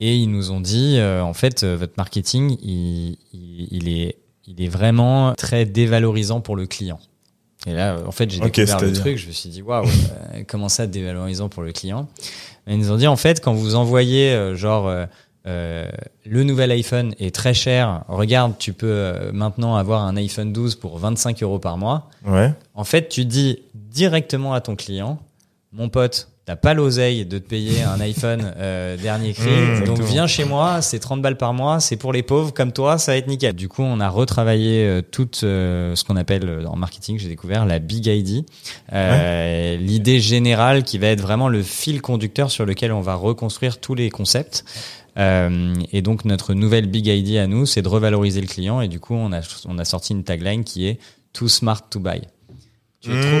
Et ils nous ont dit, euh, en fait, euh, votre marketing, il, il, il est, il est vraiment très dévalorisant pour le client. Et là, en fait, j'ai Ok, découvert le truc. Je me suis dit, waouh, euh, comment ça dévalorisant pour le client? Et Ils nous ont dit, en fait, quand vous envoyez euh, genre euh, euh, le nouvel iPhone est très cher. Regarde, tu peux euh, maintenant avoir un iPhone 12 pour 25 euros par mois. Ouais. En fait, tu dis directement à ton client, mon pote, t'as pas l'oseille de te payer un iPhone euh, dernier cri, Mmh, donc viens chez moi, c'est 30 balles par mois, c'est pour les pauvres comme toi, ça va être nickel. Du coup, on a retravaillé euh, tout euh, ce qu'on appelle euh, en marketing, j'ai découvert la Big ID, Euh, l'idée générale qui va être vraiment le fil conducteur sur lequel on va reconstruire tous les concepts. Euh, et donc notre nouvelle Big ID à nous, c'est de revaloriser le client. Et du coup, on a on a sorti une tagline qui est Too smart to buy. Tu es trop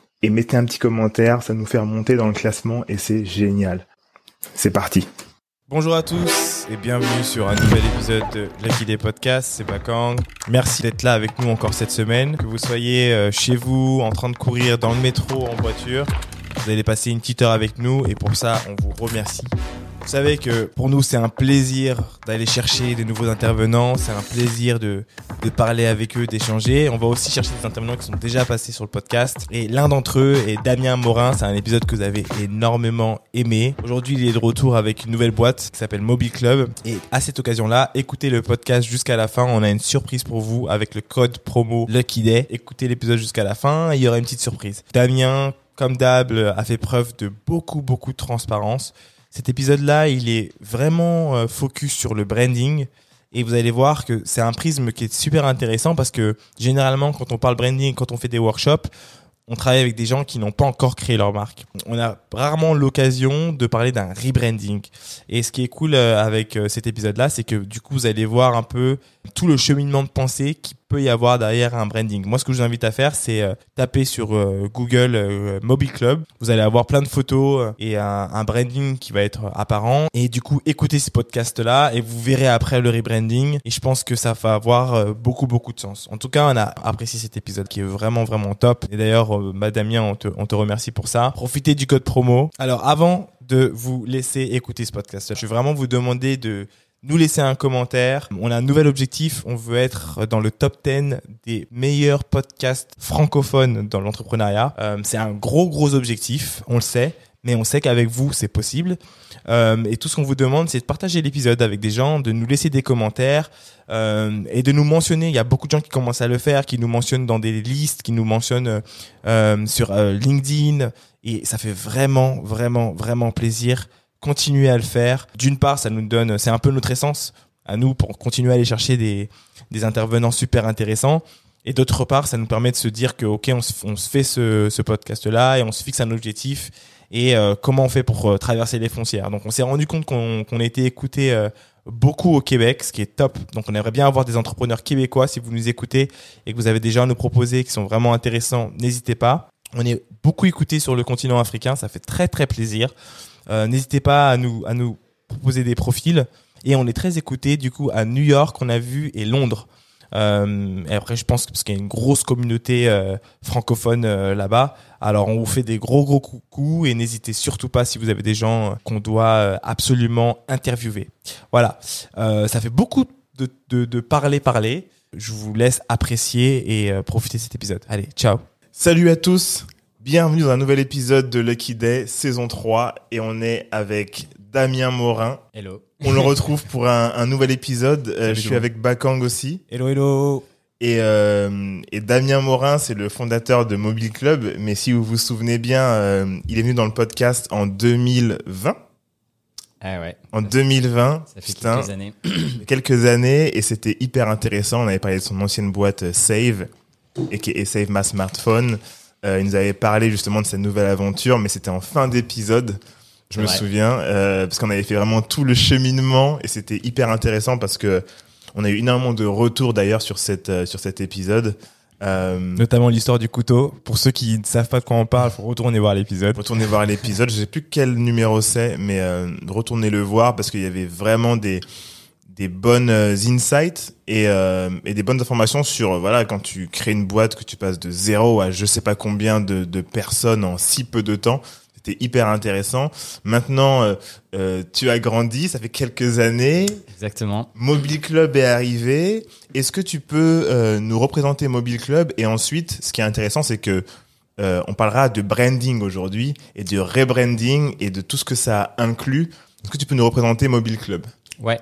et mettez un petit commentaire, ça nous fait remonter dans le classement et c'est génial. C'est parti. Bonjour à tous et bienvenue sur un nouvel épisode de Lucky Day Podcast, c'est Bakang. Merci d'être là avec nous encore cette semaine. Que vous soyez euh, chez vous, en train de courir dans le métro, en voiture, vous allez passer une petite heure avec nous et pour ça, on vous remercie. Vous savez que pour nous, c'est un plaisir d'aller chercher des nouveaux intervenants, c'est un plaisir de, de parler avec eux, d'échanger. On va aussi chercher des intervenants qui sont déjà passés sur le podcast. Et l'un d'entre eux est Damien Morin, c'est un épisode que vous avez énormément aimé. Aujourd'hui, il est de retour avec une nouvelle boîte qui s'appelle Mobile Club. Et à cette occasion-là, écoutez le podcast jusqu'à la fin. On a une surprise pour vous avec le code promo Lucky Day. Écoutez l'épisode jusqu'à la fin, il y aura une petite surprise. Damien, comme d'hab, a fait preuve de beaucoup, beaucoup de transparence. Cet épisode-là, il est vraiment euh, focus sur le branding. Et vous allez voir que c'est un prisme qui est super intéressant parce que généralement, quand on parle branding, quand on fait des workshops, on travaille avec des gens qui n'ont pas encore créé leur marque. On a rarement l'occasion de parler d'un rebranding. Et ce qui est cool euh, avec euh, cet épisode-là, c'est que du coup, vous allez voir un peu tout le cheminement de pensée qui peut y avoir derrière un branding. Moi, ce que je vous invite à faire, c'est euh, taper sur euh, Google euh, Mobile Club. Vous allez avoir plein de photos euh, et un, branding qui va être apparent. Et du coup, écoutez ce podcast-là et vous verrez après le rebranding. Et je pense que ça va avoir beaucoup, beaucoup de sens. En tout cas, on a apprécié cet épisode qui est vraiment, vraiment top. Et d'ailleurs, euh, bah, Damien, on te, on te remercie pour ça. Profitez du code promo. Alors, avant de vous laisser écouter ce podcast, je vais vraiment vous demander de nous laisser un commentaire. On a un nouvel objectif. On veut être dans le top 10 des meilleurs podcasts francophones dans l'entrepreneuriat. Euh, c'est un gros, gros objectif. On le sait. Mais on sait qu'avec vous, c'est possible. Euh, et tout ce qu'on vous demande, c'est de partager l'épisode avec des gens, de nous laisser des commentaires euh, et de nous mentionner. Il y a beaucoup de gens qui commencent à le faire, qui nous mentionnent dans des listes, qui nous mentionnent sur LinkedIn. Et ça fait vraiment, vraiment, vraiment plaisir. Continuez à le faire. D'une part, ça nous donne, c'est un peu notre essence à nous pour continuer à aller chercher des, des intervenants super intéressants. Et d'autre part, ça nous permet de se dire que ok, on se, on se fait ce, ce podcast-là et on se fixe un objectif et euh, comment on fait pour euh, traverser les frontières. Donc, on s'est rendu compte qu'on a été écouté euh, beaucoup au Québec, ce qui est top. Donc, on aimerait bien avoir des entrepreneurs québécois. Si vous nous écoutez et que vous avez des gens à nous proposer qui sont vraiment intéressants, n'hésitez pas. On est beaucoup écouté sur le continent africain, ça fait très très plaisir. Euh, n'hésitez pas à nous à nous proposer des profils et on est très écouté du coup à New York, on a vu et Londres. Euh, et après, je pense que parce qu'il y a une grosse communauté euh, francophone là-bas. Alors, on vous fait des gros gros coucous et n'hésitez surtout pas si vous avez des gens qu'on doit absolument interviewer. Voilà, ça fait beaucoup de, de, de parler parler. Je vous laisse apprécier et profiter de cet épisode. Allez, ciao. Salut à tous. Bienvenue dans un nouvel épisode de Lucky Day, saison 3. Et on est avec Damien Morin. Hello. On le retrouve pour un, un nouvel épisode. Euh, je suis avec Bakang aussi. Hello, hello. Et, euh, et Damien Morin, c'est le fondateur de Mobile Club. Mais si vous vous souvenez bien, euh, il est venu dans le podcast en 2020. Ah ouais. En 2020, Ça fait putain, quelques années. quelques années et c'était hyper intéressant. On avait parlé de son ancienne boîte euh, Save et qui est Save Ma Smartphone. Euh, il nous avait parlé justement de cette nouvelle aventure, mais c'était en fin d'épisode. Je me vrai. souviens euh, parce qu'on avait fait vraiment tout le cheminement et c'était hyper intéressant parce que on a eu énormément de retours d'ailleurs sur cette euh, sur cet épisode. Euh, Notamment l'histoire du couteau. Pour ceux qui ne savent pas de quoi on parle, faut retourner voir l'épisode. Retournez voir l'épisode. Je sais plus quel numéro c'est, mais euh, retournez le voir parce qu'il y avait vraiment des des bonnes euh, insights et, euh, et des bonnes informations sur euh, voilà quand tu crées une boîte que tu passes de zéro à je sais pas combien de, de personnes en si peu de temps. C'était hyper intéressant. Maintenant, euh, euh, tu as grandi, ça fait quelques années. Exactement. Mobile Club est arrivé. Est-ce que tu peux nous représenter Mobile Club? Et ensuite, ce qui est intéressant, c'est que on parlera de branding aujourd'hui et de rebranding et de tout ce que ça inclut. Est-ce que tu peux nous représenter Mobile Club? Ouais.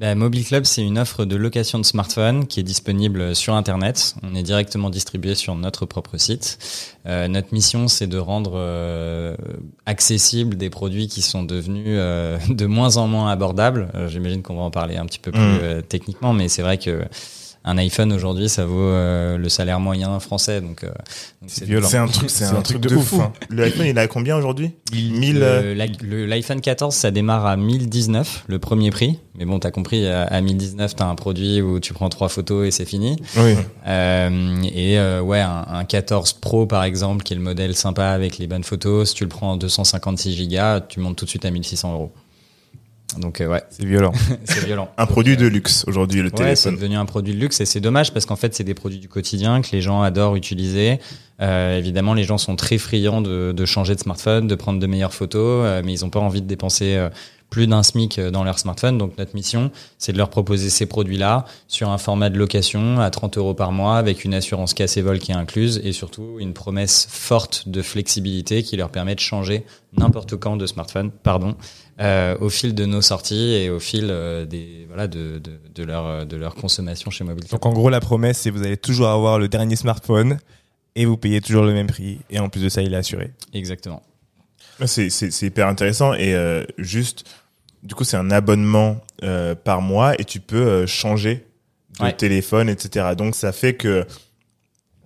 Bah, Mobile Club, c'est une offre de location de smartphone qui est disponible sur Internet. On est directement distribué sur notre propre site. Euh, notre mission, c'est de rendre euh, accessibles des produits qui sont devenus euh, de moins en moins abordables. Euh, J'imagine qu'on va en parler un petit peu plus Mm. euh, techniquement, mais c'est vrai que un iPhone aujourd'hui, ça vaut euh, le salaire moyen français. Donc, euh, C'est violent. C'est un truc, c'est un, truc de, fou. hein. Le iPhone, il a combien aujourd'hui? 1000 euh, L'iPhone 14, ça démarre à 1019, le premier prix. Mais bon, t'as compris, à, à 1019, t'as un produit où tu prends trois photos et c'est fini. Oui. Euh, et euh, ouais, un, un 14 Pro par exemple, qui est le modèle sympa avec les bonnes photos, si tu le prends en 256 Go, tu montes tout de suite à 1600 euros. Donc euh, ouais, C'est violent. c'est violent. un produit de luxe aujourd'hui, le Ouais, c'est téléphone. devenu un produit de luxe et c'est dommage parce qu'en fait, c'est des produits du quotidien que les gens adorent utiliser. Euh, évidemment, les gens sont très friands de, de changer de smartphone, de prendre de meilleures photos, euh, mais ils n'ont pas envie de dépenser euh, plus d'un SMIC euh, dans leur smartphone. Donc, notre mission, c'est de leur proposer ces produits-là sur un format de location à 30 euros par mois avec une assurance casse et vol qui est incluse et surtout une promesse forte de flexibilité qui leur permet de changer n'importe quand de smartphone, pardon, euh, au fil de nos sorties et au fil euh, des voilà de, de, de leur euh, de leur consommation chez Mobile. Donc en gros, la promesse, c'est vous allez toujours avoir le dernier smartphone et vous payez toujours le même prix. Et en plus de ça, il est assuré. Exactement. C'est, c'est, c'est hyper intéressant et euh, juste, du coup, c'est un abonnement euh, par mois et tu peux euh, changer de Ouais. téléphone, etc. Donc, ça fait que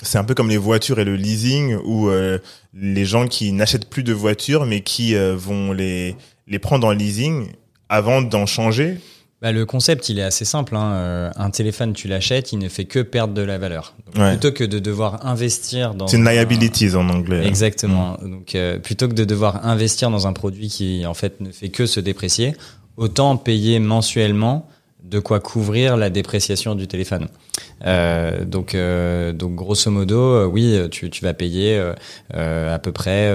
c'est un peu comme les voitures et le leasing où euh, les gens qui n'achètent plus de voitures mais qui euh, vont les, les prendre en leasing avant d'en changer. Bah, le concept, il est assez simple. Hein. Euh, Un téléphone, tu l'achètes, il ne fait que perdre de la valeur. Donc, Ouais. Plutôt que de devoir investir dans C'est une un- liabilities en anglais. Exactement. Donc, euh, plutôt que de devoir investir dans un produit qui en fait ne fait que se déprécier, autant payer mensuellement de quoi couvrir la dépréciation du téléphone. Euh, donc, euh, donc grosso modo, euh, oui, tu, tu vas payer euh, euh, à peu près,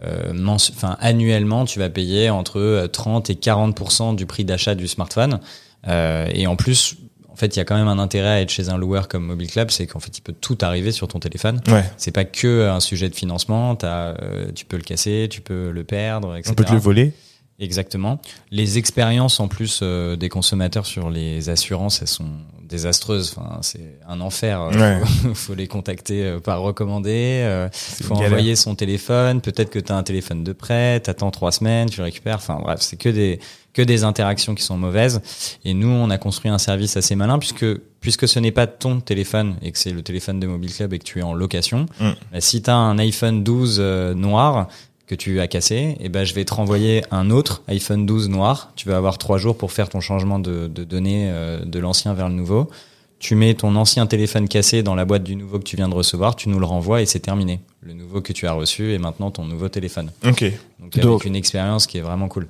enfin annuellement, tu vas payer entre euh, 30 et 40% du prix d'achat du smartphone. Euh, et en plus, en fait, il y a quand même un intérêt à être chez un loueur comme Mobile Club, c'est qu'en fait, il peut tout arriver sur ton téléphone. Ouais. C'est pas que un sujet de financement. T'as, euh, tu peux le casser, tu peux le perdre, etc. On peut te le voler. Exactement. Les expériences en plus euh, des consommateurs sur les assurances, elles sont désastreuses. Enfin, c'est un enfer. Ouais. Faut, faut les contacter euh, par recommandé. Euh, faut galère. envoyer son téléphone. Peut-être que tu as un téléphone de prêt. T'attends trois semaines, tu le récupères. Enfin bref, c'est que des que des interactions qui sont mauvaises. Et nous, on a construit un service assez malin puisque puisque ce n'est pas ton téléphone et que c'est le téléphone de Mobile Club et que tu es en location. Mm. bah, si tu as un iPhone 12 euh, noir que tu as cassé, et ben je vais te renvoyer un autre iPhone 12 noir. Tu vas avoir trois jours pour faire ton changement de, de données euh, de l'ancien vers le nouveau. Tu mets ton ancien téléphone cassé dans la boîte du nouveau que tu viens de recevoir, tu nous le renvoies et c'est terminé. Le nouveau que tu as reçu est maintenant ton nouveau téléphone. Ok. Donc, avec Donc- une expérience qui est vraiment cool.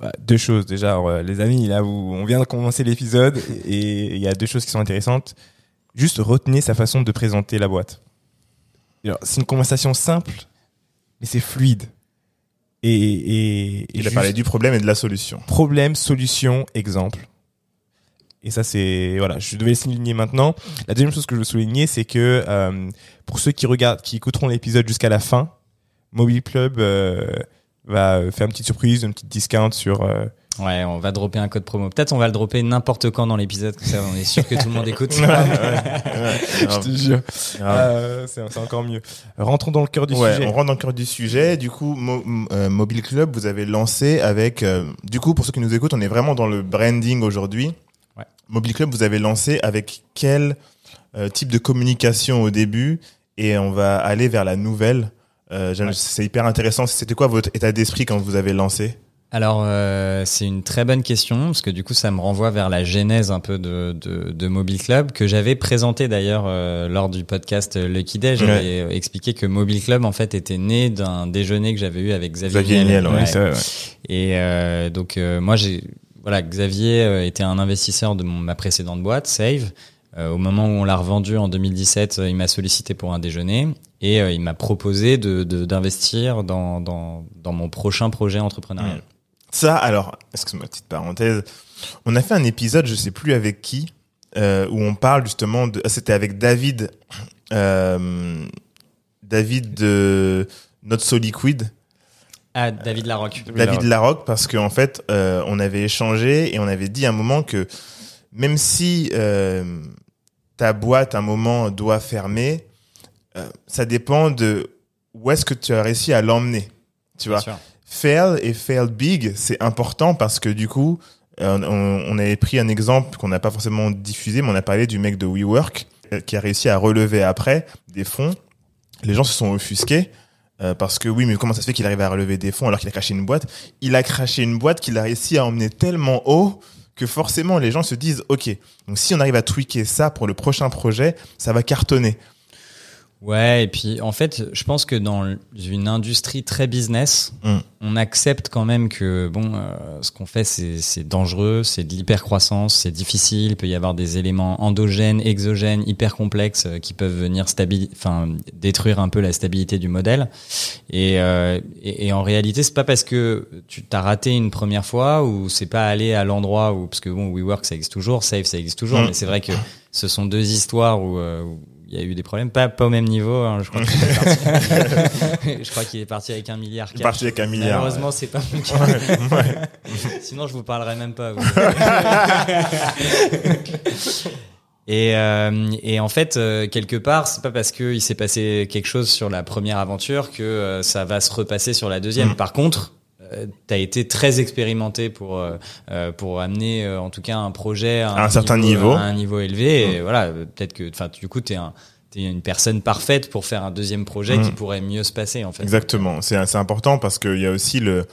Bah, deux choses déjà, Alors, euh, les amis. Là, où on vient de commencer l'épisode et il y a deux choses qui sont intéressantes. Juste retenez sa façon de présenter la boîte. C'est une conversation simple, mais c'est fluide. Et, et, et Il a parlé du problème et de la solution. problème, solution, exemple. Et ça, c'est voilà, je devais le souligner maintenant. La deuxième chose que je veux souligner, c'est que euh, pour ceux qui regardent, qui écouteront l'épisode jusqu'à la fin, Mobile Club euh, va faire une petite surprise, une petite discount sur euh, Ouais, on va dropper un code promo. Peut-être on va le dropper n'importe quand dans l'épisode, comme ça on est sûr que tout le monde écoute. Je te jure. Euh, c'est encore mieux. Rentrons dans le cœur du ouais, sujet. on rentre dans le cœur du sujet. Du coup, Mo- euh, Mobile Club, vous avez lancé avec. euh, du coup, pour ceux qui nous écoutent, on est vraiment dans le branding aujourd'hui. Ouais. Mobile Club, vous avez lancé avec quel euh, type de communication au début? Et on va aller vers la nouvelle. Euh. C'est hyper intéressant. C'était quoi votre état d'esprit quand vous avez lancé? Alors euh, c'est une très bonne question parce que du coup ça me renvoie vers la genèse un peu de, de, de Mobile Club que j'avais présenté d'ailleurs euh, lors du podcast Lucky Day. J'avais expliqué que Mobile Club en fait était né d'un déjeuner que j'avais eu avec Xavier, Xavier Niel, ouais, Ouais. Et euh, donc euh, moi j'ai voilà Xavier euh, était un investisseur de mon, ma précédente boîte Save. Euh, au moment où on l'a revendu en 2017, euh, il m'a sollicité pour un déjeuner et il m'a proposé de de- d'investir dans, dans dans mon prochain projet entrepreneurial. Ça, alors, excuse-moi, petite parenthèse. On a fait un épisode, je sais plus avec qui, euh, où on parle justement de. ah, C'était avec David, euh, David de Not So Liquid, Ah David Larocque. David Larocque, parce qu'en fait, euh, on avait échangé et on avait dit à un moment que même si euh, ta boîte, à un moment, doit fermer, euh, ça dépend de où est-ce que tu as réussi à l'emmener. Tu vois. Fail et fail big, c'est important parce que du coup, euh, on, on avait pris un exemple qu'on n'a pas forcément diffusé, mais on a parlé du mec de WeWork euh, qui a réussi à relever après des fonds. Les gens se sont offusqués euh, parce que oui, mais comment ça se fait qu'il arrive à relever des fonds alors qu'il a craché une boîte? Il a craché une boîte qu'il a réussi à emmener tellement haut que forcément les gens se disent ok, donc si on arrive à tweaker ça pour le prochain projet, ça va cartonner. Ouais, et puis en fait, je pense que dans une industrie très business, Mm. on accepte quand même que bon, euh, ce qu'on fait, c'est c'est dangereux, c'est de l'hypercroissance, c'est difficile, il peut y avoir des éléments endogènes, exogènes, hyper complexes euh, qui peuvent venir enfin détruire un peu la stabilité du modèle. Et, euh, et, et en réalité, c'est pas parce que tu t'as raté une première fois ou c'est pas allé à l'endroit où parce que bon, WeWork ça existe toujours, Safe ça existe toujours, Mm. mais c'est vrai que ce sont deux histoires où, euh, où il y a eu des problèmes, pas, pas au même niveau. hein, je crois qu'il est parti. je crois qu'il est parti avec un milliard. Il est parti avec un milliard. Malheureusement, c'est pas mon cas. Sinon, je vous parlerai même pas. vous. Et, euh, et en fait, euh, quelque part, c'est pas parce qu'il s'est passé quelque chose sur la première aventure que euh, ça va se repasser sur la deuxième. Mm. Par contre, euh, t'as été très expérimenté pour euh, euh, pour amener euh, en tout cas un projet à À un certain niveau. à un niveau élevé. Et voilà, euh, peut-être que, enfin, du coup, t'es un t'es une personne parfaite pour faire un deuxième projet Mm. qui pourrait mieux se passer en fait. Exactement. C'est c'est important parce qu'il y a aussi le.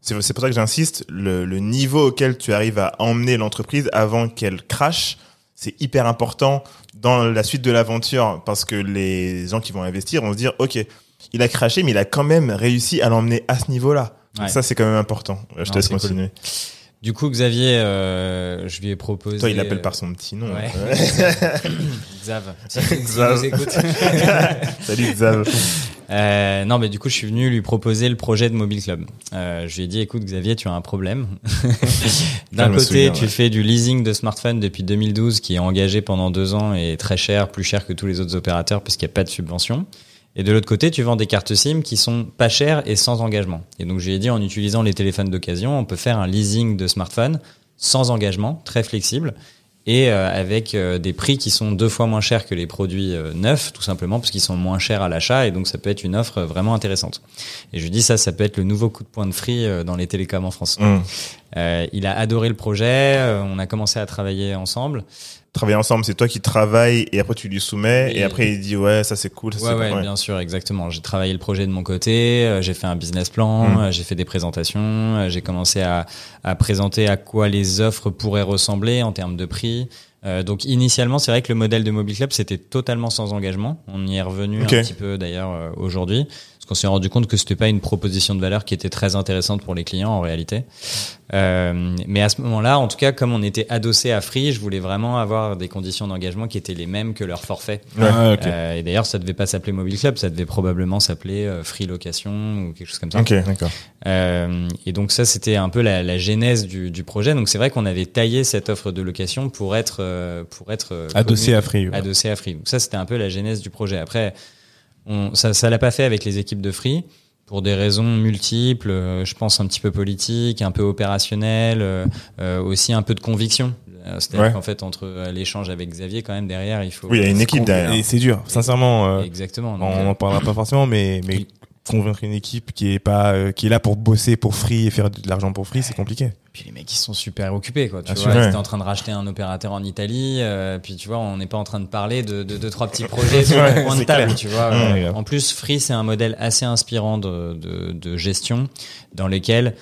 C'est c'est pour ça que j'insiste. Le, le niveau auquel tu arrives à emmener l'entreprise avant qu'elle crache, c'est hyper important dans la suite de l'aventure parce que les gens qui vont investir vont se dire, ok, il a craché, mais il a quand même réussi à l'emmener à ce niveau-là. Donc. Ça, c'est quand même important. Je te laisse cool. continuer. Du coup, Xavier, euh, je lui ai proposé. Toi, il l'appelle euh, par son petit nom. ouais. Ouais. Xav. Xav. écoute. Salut Xav. Euh, non, mais du coup, je suis venu lui proposer le projet de Mobile Club. Euh, je lui ai dit, écoute, Xavier, tu as un problème. D'un côté, souviens, tu ouais. fais du leasing de smartphone depuis 2012, qui est engagé pendant deux ans et très cher, plus cher que tous les autres opérateurs parce qu'il n'y a pas de subvention. Et de l'autre côté, tu vends des cartes SIM qui sont pas chères et sans engagement. Et donc, je lui ai dit, en utilisant les téléphones d'occasion, on peut faire un leasing de smartphone sans engagement, très flexible et euh, avec euh, des prix qui sont deux fois moins chers que les produits euh, neufs, tout simplement parce qu'ils sont moins chers à l'achat et donc ça peut être une offre vraiment intéressante. Et je dis ça, ça peut être le nouveau coup de poing de free dans les télécoms en France. Hum. Euh, il a adoré le projet, euh, on a commencé à travailler ensemble. Travailler ensemble, c'est toi qui travailles et après tu lui soumets et, Et- après il dit ouais ça c'est cool. Ça, Ouais, ouais, cool. bien sûr, exactement. J'ai travaillé le projet de mon côté, euh, j'ai fait un business plan, Mm. euh, j'ai fait des présentations, euh, j'ai commencé à, à présenter à quoi les offres pourraient ressembler en termes de prix. Euh, donc initialement, c'est vrai que le modèle de Mobile Club c'était totalement sans engagement. On y est revenu un petit peu d'ailleurs euh, aujourd'hui, qu'on s'est rendu compte que c'était pas une proposition de valeur qui était très intéressante pour les clients en réalité. Euh, mais à ce moment-là, en tout cas, comme on était adossé à Free, je voulais vraiment avoir des conditions d'engagement qui étaient les mêmes que leur forfait. Ah. Euh, et d'ailleurs, ça devait pas s'appeler Mobile Club, ça devait probablement s'appeler euh, Free Location ou quelque chose comme ça. Ok, d'accord. Euh, et donc ça, c'était un peu la, la genèse du, du projet. Donc c'est vrai qu'on avait taillé cette offre de location pour être pour être Adossé à Free. ouais. adossé à Free. Donc ça, c'était un peu la genèse du projet. Après, on, ça, ça l'a pas fait avec les équipes de Free pour des raisons multiples. euh, je pense un petit peu politique, un peu opérationnel, euh, euh, aussi un peu de conviction. Euh, C'est-à-dire Ouais. qu'en fait, entre l'échange avec Xavier, quand même derrière, il faut. Oui, il y a une équipe derrière. Et c'est dur, sincèrement. euh, Exactement. on donc, n'en parlera pas forcément, mais, mais. Convaincre une équipe qui est pas, euh, qui est là pour bosser pour free et faire de l'argent pour free, c'est compliqué. Puis les mecs, ils sont super occupés, quoi. Tu vois, ils étaient en train de racheter un opérateur en Italie, euh, puis tu vois, on n'est pas en train de parler de de, de trois petits projets sur Ouais, le coin de table, clair. tu vois. Ouais, Euh, en plus, Free, c'est un modèle assez inspirant de, de, de gestion, dans lequel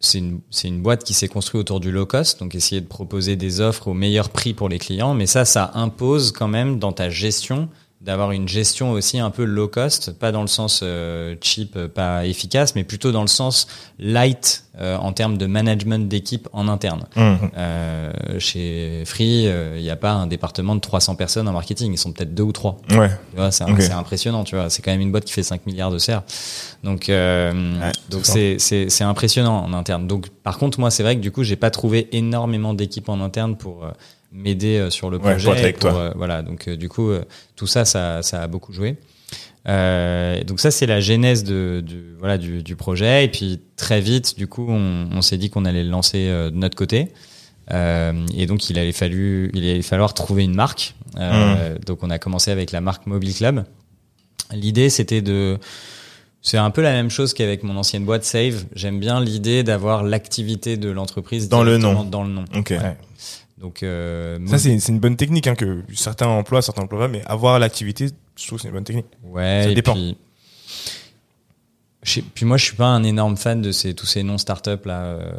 c'est une, c'est une boîte qui s'est construite autour du low cost, donc essayer de proposer des offres au meilleur prix pour les clients, mais ça, ça impose quand même dans ta gestion d'avoir une gestion aussi un peu low cost, pas dans le sens euh, cheap, euh, pas efficace, mais plutôt dans le sens light euh, en termes de management d'équipe en interne. Euh, chez Free, il n'y a pas un département de 300 personnes en marketing, ils sont peut-être deux ou trois. Ouais. Tu vois, c'est impressionnant, tu vois. C'est quand même une boîte qui fait 5 milliards de serres. Donc, euh, Ouais, donc c'est c'est, c'est, c'est impressionnant en interne. Donc, par contre, moi, c'est vrai que du coup, j'ai pas trouvé énormément d'équipes en interne pour euh, m'aider euh, sur le Ouais, projet. pour être avec pour, toi. euh, voilà. Donc, euh, du coup, tout ça, ça, ça a beaucoup joué. Euh, donc ça c'est la genèse de, du voilà du, du projet et puis très vite du coup on, on s'est dit qu'on allait le lancer euh, de notre côté Euh, et donc il allait fallu il allait falloir trouver une marque Euh, donc on a commencé avec la marque Mobile Club l'idée c'était de c'est un peu la même chose qu'avec mon ancienne boîte Save j'aime bien l'idée d'avoir l'activité de l'entreprise Dans le nom. dans le nom Ok. Ouais. Donc euh, Ça, c'est c'est une bonne technique hein, que certains emploient, certains emploient pas, mais avoir l'activité, je trouve que c'est une bonne technique. Ouais, Ça dépend. Puis, je sais- puis moi, je suis pas un énorme fan de ces, tous ces noms start-up là, euh,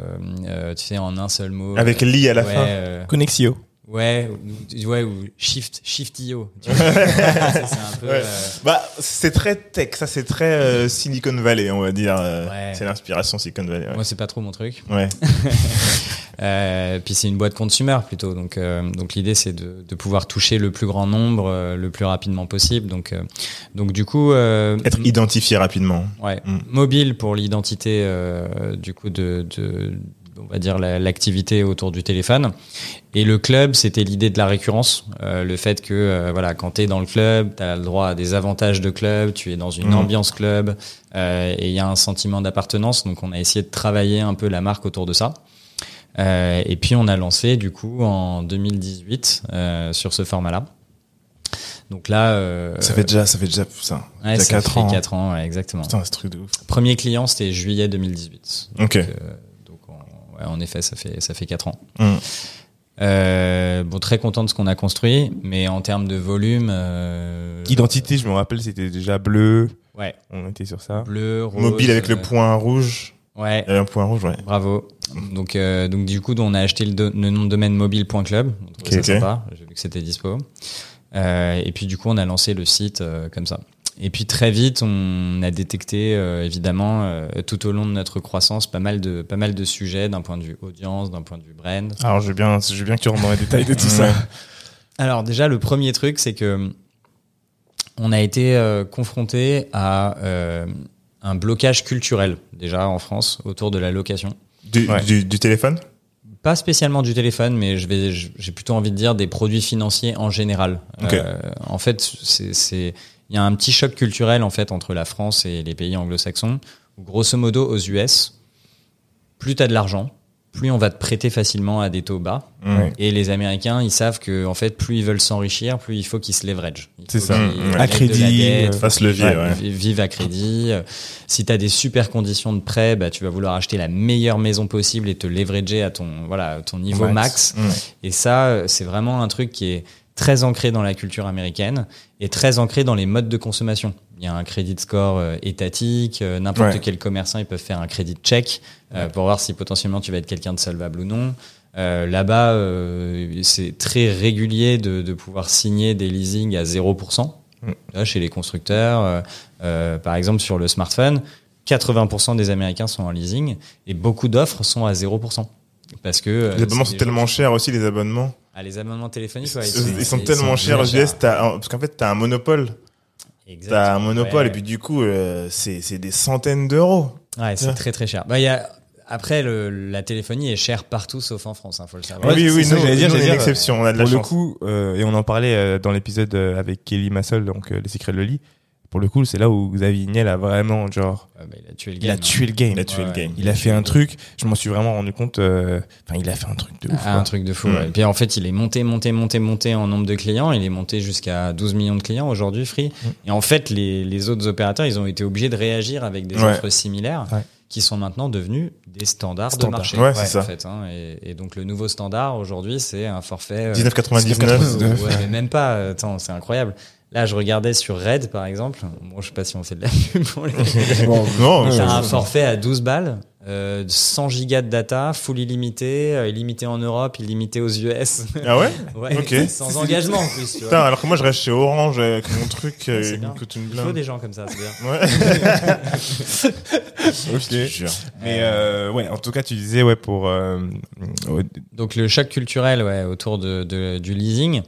euh, tu sais, en un seul mot. Avec Euh, Lee à la ouais, fin. euh, Connexio. ouais, ou, ouais, ou Shift, Shift.io. c'est. Ouais. euh, Bah, c'est très tech, ça c'est très euh, Silicon Valley, on va dire. Ouais. C'est l'inspiration Silicon Valley. Ouais. Moi, c'est pas trop mon truc. Ouais. Euh, puis c'est une boîte consumer plutôt. Donc, euh, donc l'idée c'est de, de pouvoir toucher le plus grand nombre euh, le plus rapidement possible. Donc, euh, donc du coup, euh, Être identifié rapidement. Ouais, Mm. mobile pour l'identité euh, du coup de, de on va dire la- l'activité autour du téléphone et le club c'était l'idée de la récurrence euh, le fait que euh, voilà quand tu es dans le club tu as le droit à des avantages de club tu es dans une Mm. ambiance club euh, et il y a un sentiment d'appartenance donc on a essayé de travailler un peu la marque autour de ça Euh, et puis on a lancé du coup en 2018 euh, sur ce format là donc là euh, Ça fait déjà, ça fait déjà ça. ouais, déjà ça quatre fait ans. 4 ans ouais, exactement Putain, truc de ouf. Premier client, c'était juillet 2018. Ok. Donc, donc en, ouais, en effet, ça fait ça fait quatre ans. Mm. Bon, très content de ce qu'on a construit, mais en termes de volume, Identité, je me rappelle, c'était déjà bleu. ouais, On était sur ça. bleu, rose, Mobile avec le point rouge. Ouais, Il y avait un point rouge, ouais. bravo. Donc euh, donc du coup, on a acheté le, do- le nom de domaine mobile.club. On trouvait Ok, ça ok. sympa. J'ai vu que c'était dispo. Euh, et puis du coup, on a lancé le site euh, comme ça. Et puis très vite, on a détecté évidemment tout au long de notre croissance pas mal de pas mal de sujets d'un point de vue audience, d'un point de vue brand. Alors, je veux bien, je veux bien que tu rentres dans les détails de tout ça. Alors déjà, le premier truc, c'est que on a été confronté à un blocage culturel déjà en France autour de la location. Du, Ouais. du, du téléphone? Pas spécialement du téléphone, mais je vais, j'ai plutôt envie de dire des produits financiers en général. Ok. Euh, en fait, c'est, c'est, il y a un petit choc culturel en fait entre la France et les pays anglo-saxons. Grosso modo, aux US, plus t'as de l'argent, plus on va te prêter facilement à des taux bas. Ouais. Et les Américains, ils savent que en fait, plus ils veulent s'enrichir, plus il faut qu'ils se leverage. C'est ça. Mmh, à crédit, dette, euh, Face levier, ouais. vi- Vive à crédit. Si tu as des super conditions de prêt, bah, tu vas vouloir acheter la meilleure maison possible et te leverager à ton, voilà, ton niveau max. Max. Mm. Et ça, euh, c'est vraiment un truc qui est très ancré dans la culture américaine et très ancré dans les modes de consommation. Il y a un crédit score euh, étatique, euh, n'importe Ouais. quel commerçant, ils peuvent faire un crédit check euh, pour voir si potentiellement tu vas être quelqu'un de solvable ou non. Euh, Là-bas, c'est très régulier de, de pouvoir signer des leasings à 0%. Mm. Là, chez les constructeurs, par exemple sur le smartphone, 80% des Américains sont en leasing et beaucoup d'offres sont à 0%. Parce que Les abonnements sont tellement chers aussi, les abonnements. Ah, les abonnements téléphoniques, ouais, Ils sont tellement chers parce qu'en fait, t'as un monopole. Exactement. T'as un monopole, Ouais. et puis du coup, euh, c'est des centaines d'euros. Ouais, c'est Ouais. très très cher. Bah, il y a... Après, le, la téléphonie est chère partout sauf en France, hein, faut le savoir. Ouais, oui, oui, nous, j'allais dire, une exception, on a de la Pour le coup, euh, et on en parlait euh, dans l'épisode avec Kelly Massol, donc euh, Les Secrets de Loli. Pour le coup, c'est là où Xavier Niel a vraiment, genre, Ah bah, il a tué le il a game. tué le game. Il a tué Ouais, le game. Il a fait un truc, je m'en suis vraiment rendu compte, euh, enfin, il a fait un truc de ouf. Ah, un truc de fou. Mm. ouais. Et puis en fait, il est monté, monté, monté, monté en nombre de clients. Il est monté jusqu'à 12 millions de clients aujourd'hui, Free. Mm. Et en fait, les, les autres opérateurs, ils ont été obligés de réagir avec des Ouais. offres similaires Ouais. qui sont maintenant devenus des standards, de marché. Ouais, c'est en ça. fait, hein. et, et donc le nouveau standard aujourd'hui, c'est un forfait. euh, 19,99. Ouais, mais même pas. Attends, c'est incroyable. Là, je regardais sur Red, par exemple. Bon, je sais pas si on fait de la pub pour les. Non, T'as un forfait à 12 balles, euh, 100 gigas de data, full illimité, euh, illimité en Europe, illimité aux US. Ah ouais ouais, Ok. sans engagement en plus. Tu vois. Putain, alors que moi je reste chez Orange avec mon truc euh, C'est qui bien. me coûte une Il faut des gens comme ça, c'est bien. Ouais. Ok. jure. Mais euh, ouais, en tout cas, tu disais ouais pour euh, ouais, Donc le choc culturel ouais, autour de, de- du leasing.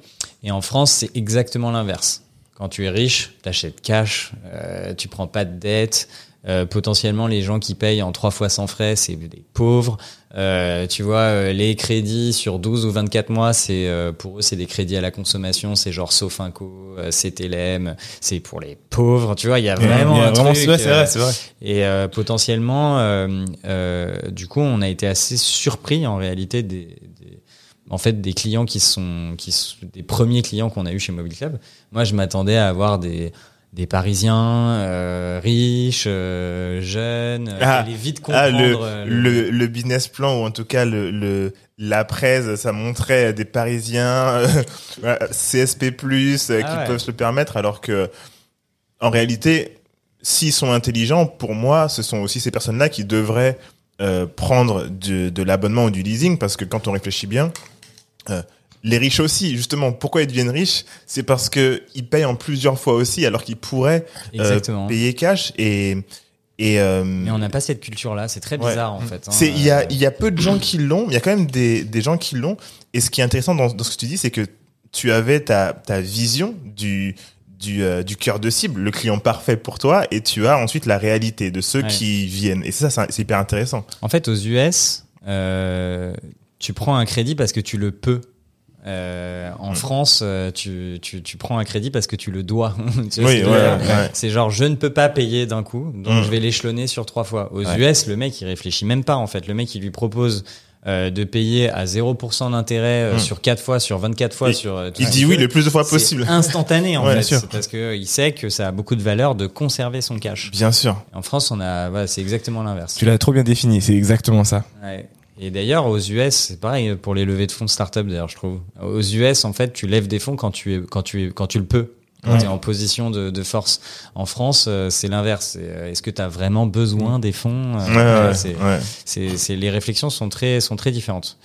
Et en France, c'est exactement l'inverse. Quand tu es riche, t'achètes cash, euh, tu prends pas de dette. Euh, potentiellement, les gens qui payent en trois fois sans frais, c'est des pauvres. Euh, tu vois, euh, les crédits sur 12 ou 24 mois, c'est euh, pour eux, c'est des crédits à la consommation. C'est genre Sofinco, euh, CTLM, c'est pour les pauvres. Tu vois, il y a vraiment y a un vraiment truc. ouais, c'est vrai, c'est vrai. et euh, potentiellement, euh, euh, du coup, on a été assez surpris en réalité des- en fait, des clients qui sont, qui sont des premiers clients qu'on a eu chez Mobile Club. Moi, je m'attendais à avoir des des Parisiens euh, riches, euh, jeunes, euh, Ah, allaient vite Ah, comprendre. le, euh, le, le business plan, ou en tout cas le, le, la presse, ça montrait des Parisiens CSP+, qui Ah ouais. peuvent se le permettre, alors que, en réalité, s'ils sont intelligents, pour moi, ce sont aussi ces personnes-là qui devraient prendre de, de l'abonnement ou du leasing, parce que quand on réfléchit bien, euh, les riches aussi, justement, pourquoi ils deviennent riches? C'est parce que ils payent en plusieurs fois aussi, alors qu'ils pourraient euh, payer cash et et euh, Mais on n'a pas cette culture-là. C'est très Ouais. bizarre en fait. hein. il y a il y a peu de gens qui l'ont, mais il y a quand même des des gens qui l'ont. Et ce qui est intéressant dans, dans ce que tu dis, c'est que tu avais ta ta vision du du euh, du cœur de cible, le client parfait pour toi, et tu as ensuite la réalité de ceux Ouais. qui viennent. Et ça, c'est c'est hyper intéressant. En fait, aux US, euh, tu prends un crédit parce que tu le peux. Euh, en Mm. France, euh, tu, tu, tu prends un crédit parce que tu le dois. Tu Oui, ouais, ouais. C'est genre, je ne peux pas payer d'un coup, donc Mm. je vais l'échelonner sur trois fois. Aux Ouais. US, le mec, il réfléchit même pas, en fait. Le mec, il lui propose euh, de payer à 0% d'intérêt euh, Mm. sur 4 fois, sur 24 fois, Et sur... euh, Il dit qu'il oui le plus de fois C'est possible. instantané, en Ouais, fait. bien sûr. C'est Parce que il sait que ça a beaucoup de valeur de conserver son cash. Bien sûr. En France, on a, voilà, c'est exactement l'inverse. Tu l'as trop bien défini, c'est exactement ça. Ouais. Et d'ailleurs, aux US, c'est pareil pour les levées de fonds de start-up, d'ailleurs, je trouve. Aux US, en fait, tu lèves des fonds quand tu es, quand tu es, quand tu le peux. Quand Ouais. tu es en position de, de force. En France, euh, c'est l'inverse. Euh, Est-ce que tu as vraiment besoin des fonds Euh, Ouais, ouais, c'est, ouais. les réflexions sont très, sont très différentes.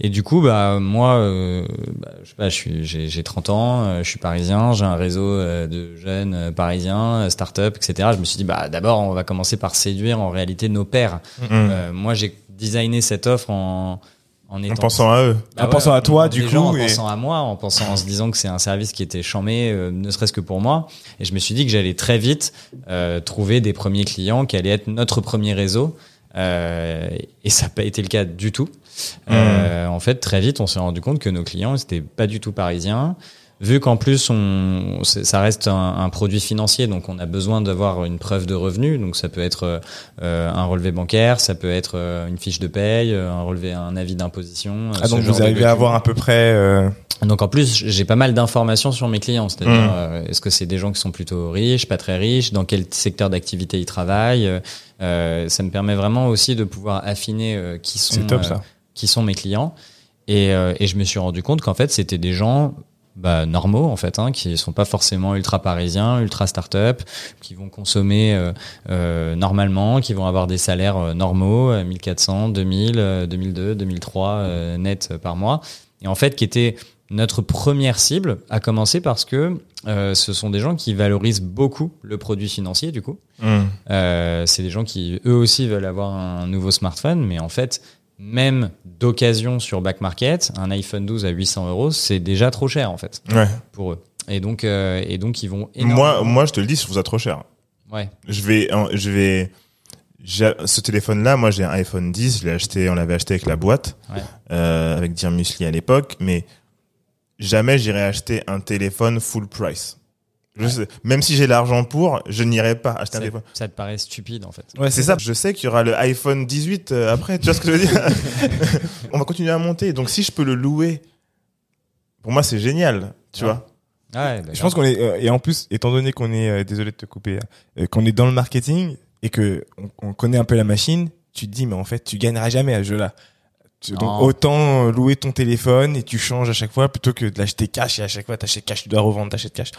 Et du coup, bah, moi, euh, bah, je sais pas, je suis, j'ai, j'ai 30 ans, euh, je suis parisien, j'ai un réseau de jeunes parisiens, start-up, etc. Je me suis dit, bah, d'abord, on va commencer par séduire en réalité nos pairs. Mm. Euh, moi, j'ai designé cette offre en, en étant En pensant à eux. Bah En pensant à toi, du coup, en et- pensant à moi, en pensant, en se disant que c'est un service qui était chambé, euh, ne serait-ce que pour moi. Et je me suis dit que j'allais très vite euh, trouver des premiers clients qui allaient être notre premier réseau. Euh, et ça n'a pas été le cas du tout. Euh, En fait, très vite, on s'est rendu compte que nos clients n'étaient pas du tout parisiens. Vu qu'en plus, on, ça reste un, un produit financier, donc on a besoin d'avoir une preuve de revenu. Donc ça peut être euh, un relevé bancaire, ça peut être euh, une fiche de paye, euh, un relevé, un avis d'imposition. Ah ce donc vous arrivez à avoir à peu près. euh, Donc en plus, j'ai pas mal d'informations sur mes clients, c'est-à-dire Mm. euh, est-ce que c'est des gens qui sont plutôt riches, pas très riches, dans quel secteur d'activité ils travaillent. euh, euh, ça me permet vraiment aussi de pouvoir affiner euh, qui sont top euh, qui sont mes clients. Et, euh, et je me suis rendu compte qu'en fait, c'était des gens bah, normaux, en fait, hein, qui sont pas forcément ultra parisiens, ultra start-up, qui vont consommer euh, euh, normalement, qui vont avoir des salaires euh, normaux, euh, 1400, 2000, euh, 2002, 2003 euh, net par mois. Et en fait, qui était notre première cible, à commencer parce que euh, ce sont des gens qui valorisent beaucoup le produit financier, du coup. Mm. Euh, c'est des gens qui eux aussi veulent avoir un nouveau smartphone, mais en fait, même d'occasion sur back market, un iPhone 12 à 800 euros, c'est déjà trop cher en fait Ouais. pour eux. Et donc, euh, et donc ils vont Moi, énormément. moi, je te le dis, je trouve ça trop cher. ouais. Je vais, je vais, ce téléphone-là, moi, j'ai un iPhone 10, je l'ai acheté, on l'avait acheté avec la boîte, Ouais. euh, avec Dear Musli à l'époque, mais jamais j'irai acheter un téléphone full price. Je sais. Même si j'ai l'argent pour, je n'irai pas acheter un téléphone. ça te paraît stupide en fait. Ouais, c'est ça. Je sais qu'il y aura le iPhone 18 euh, après. Tu vois ce que je veux dire On va continuer à monter. Donc si je peux le louer, pour moi c'est génial. Tu Ouais. vois Ouais, Je pense qu'on est euh, et en plus étant donné qu'on est euh, désolé de te couper euh, qu'on est dans le marketing et que on, on connaît un peu la machine, tu te dis mais en fait tu gagneras jamais à ce jeu-là. Donc Non. autant euh, louer ton téléphone et tu changes à chaque fois plutôt que de l'acheter cash et à chaque fois t'achètes cash, tu dois revendre, t'achètes cash.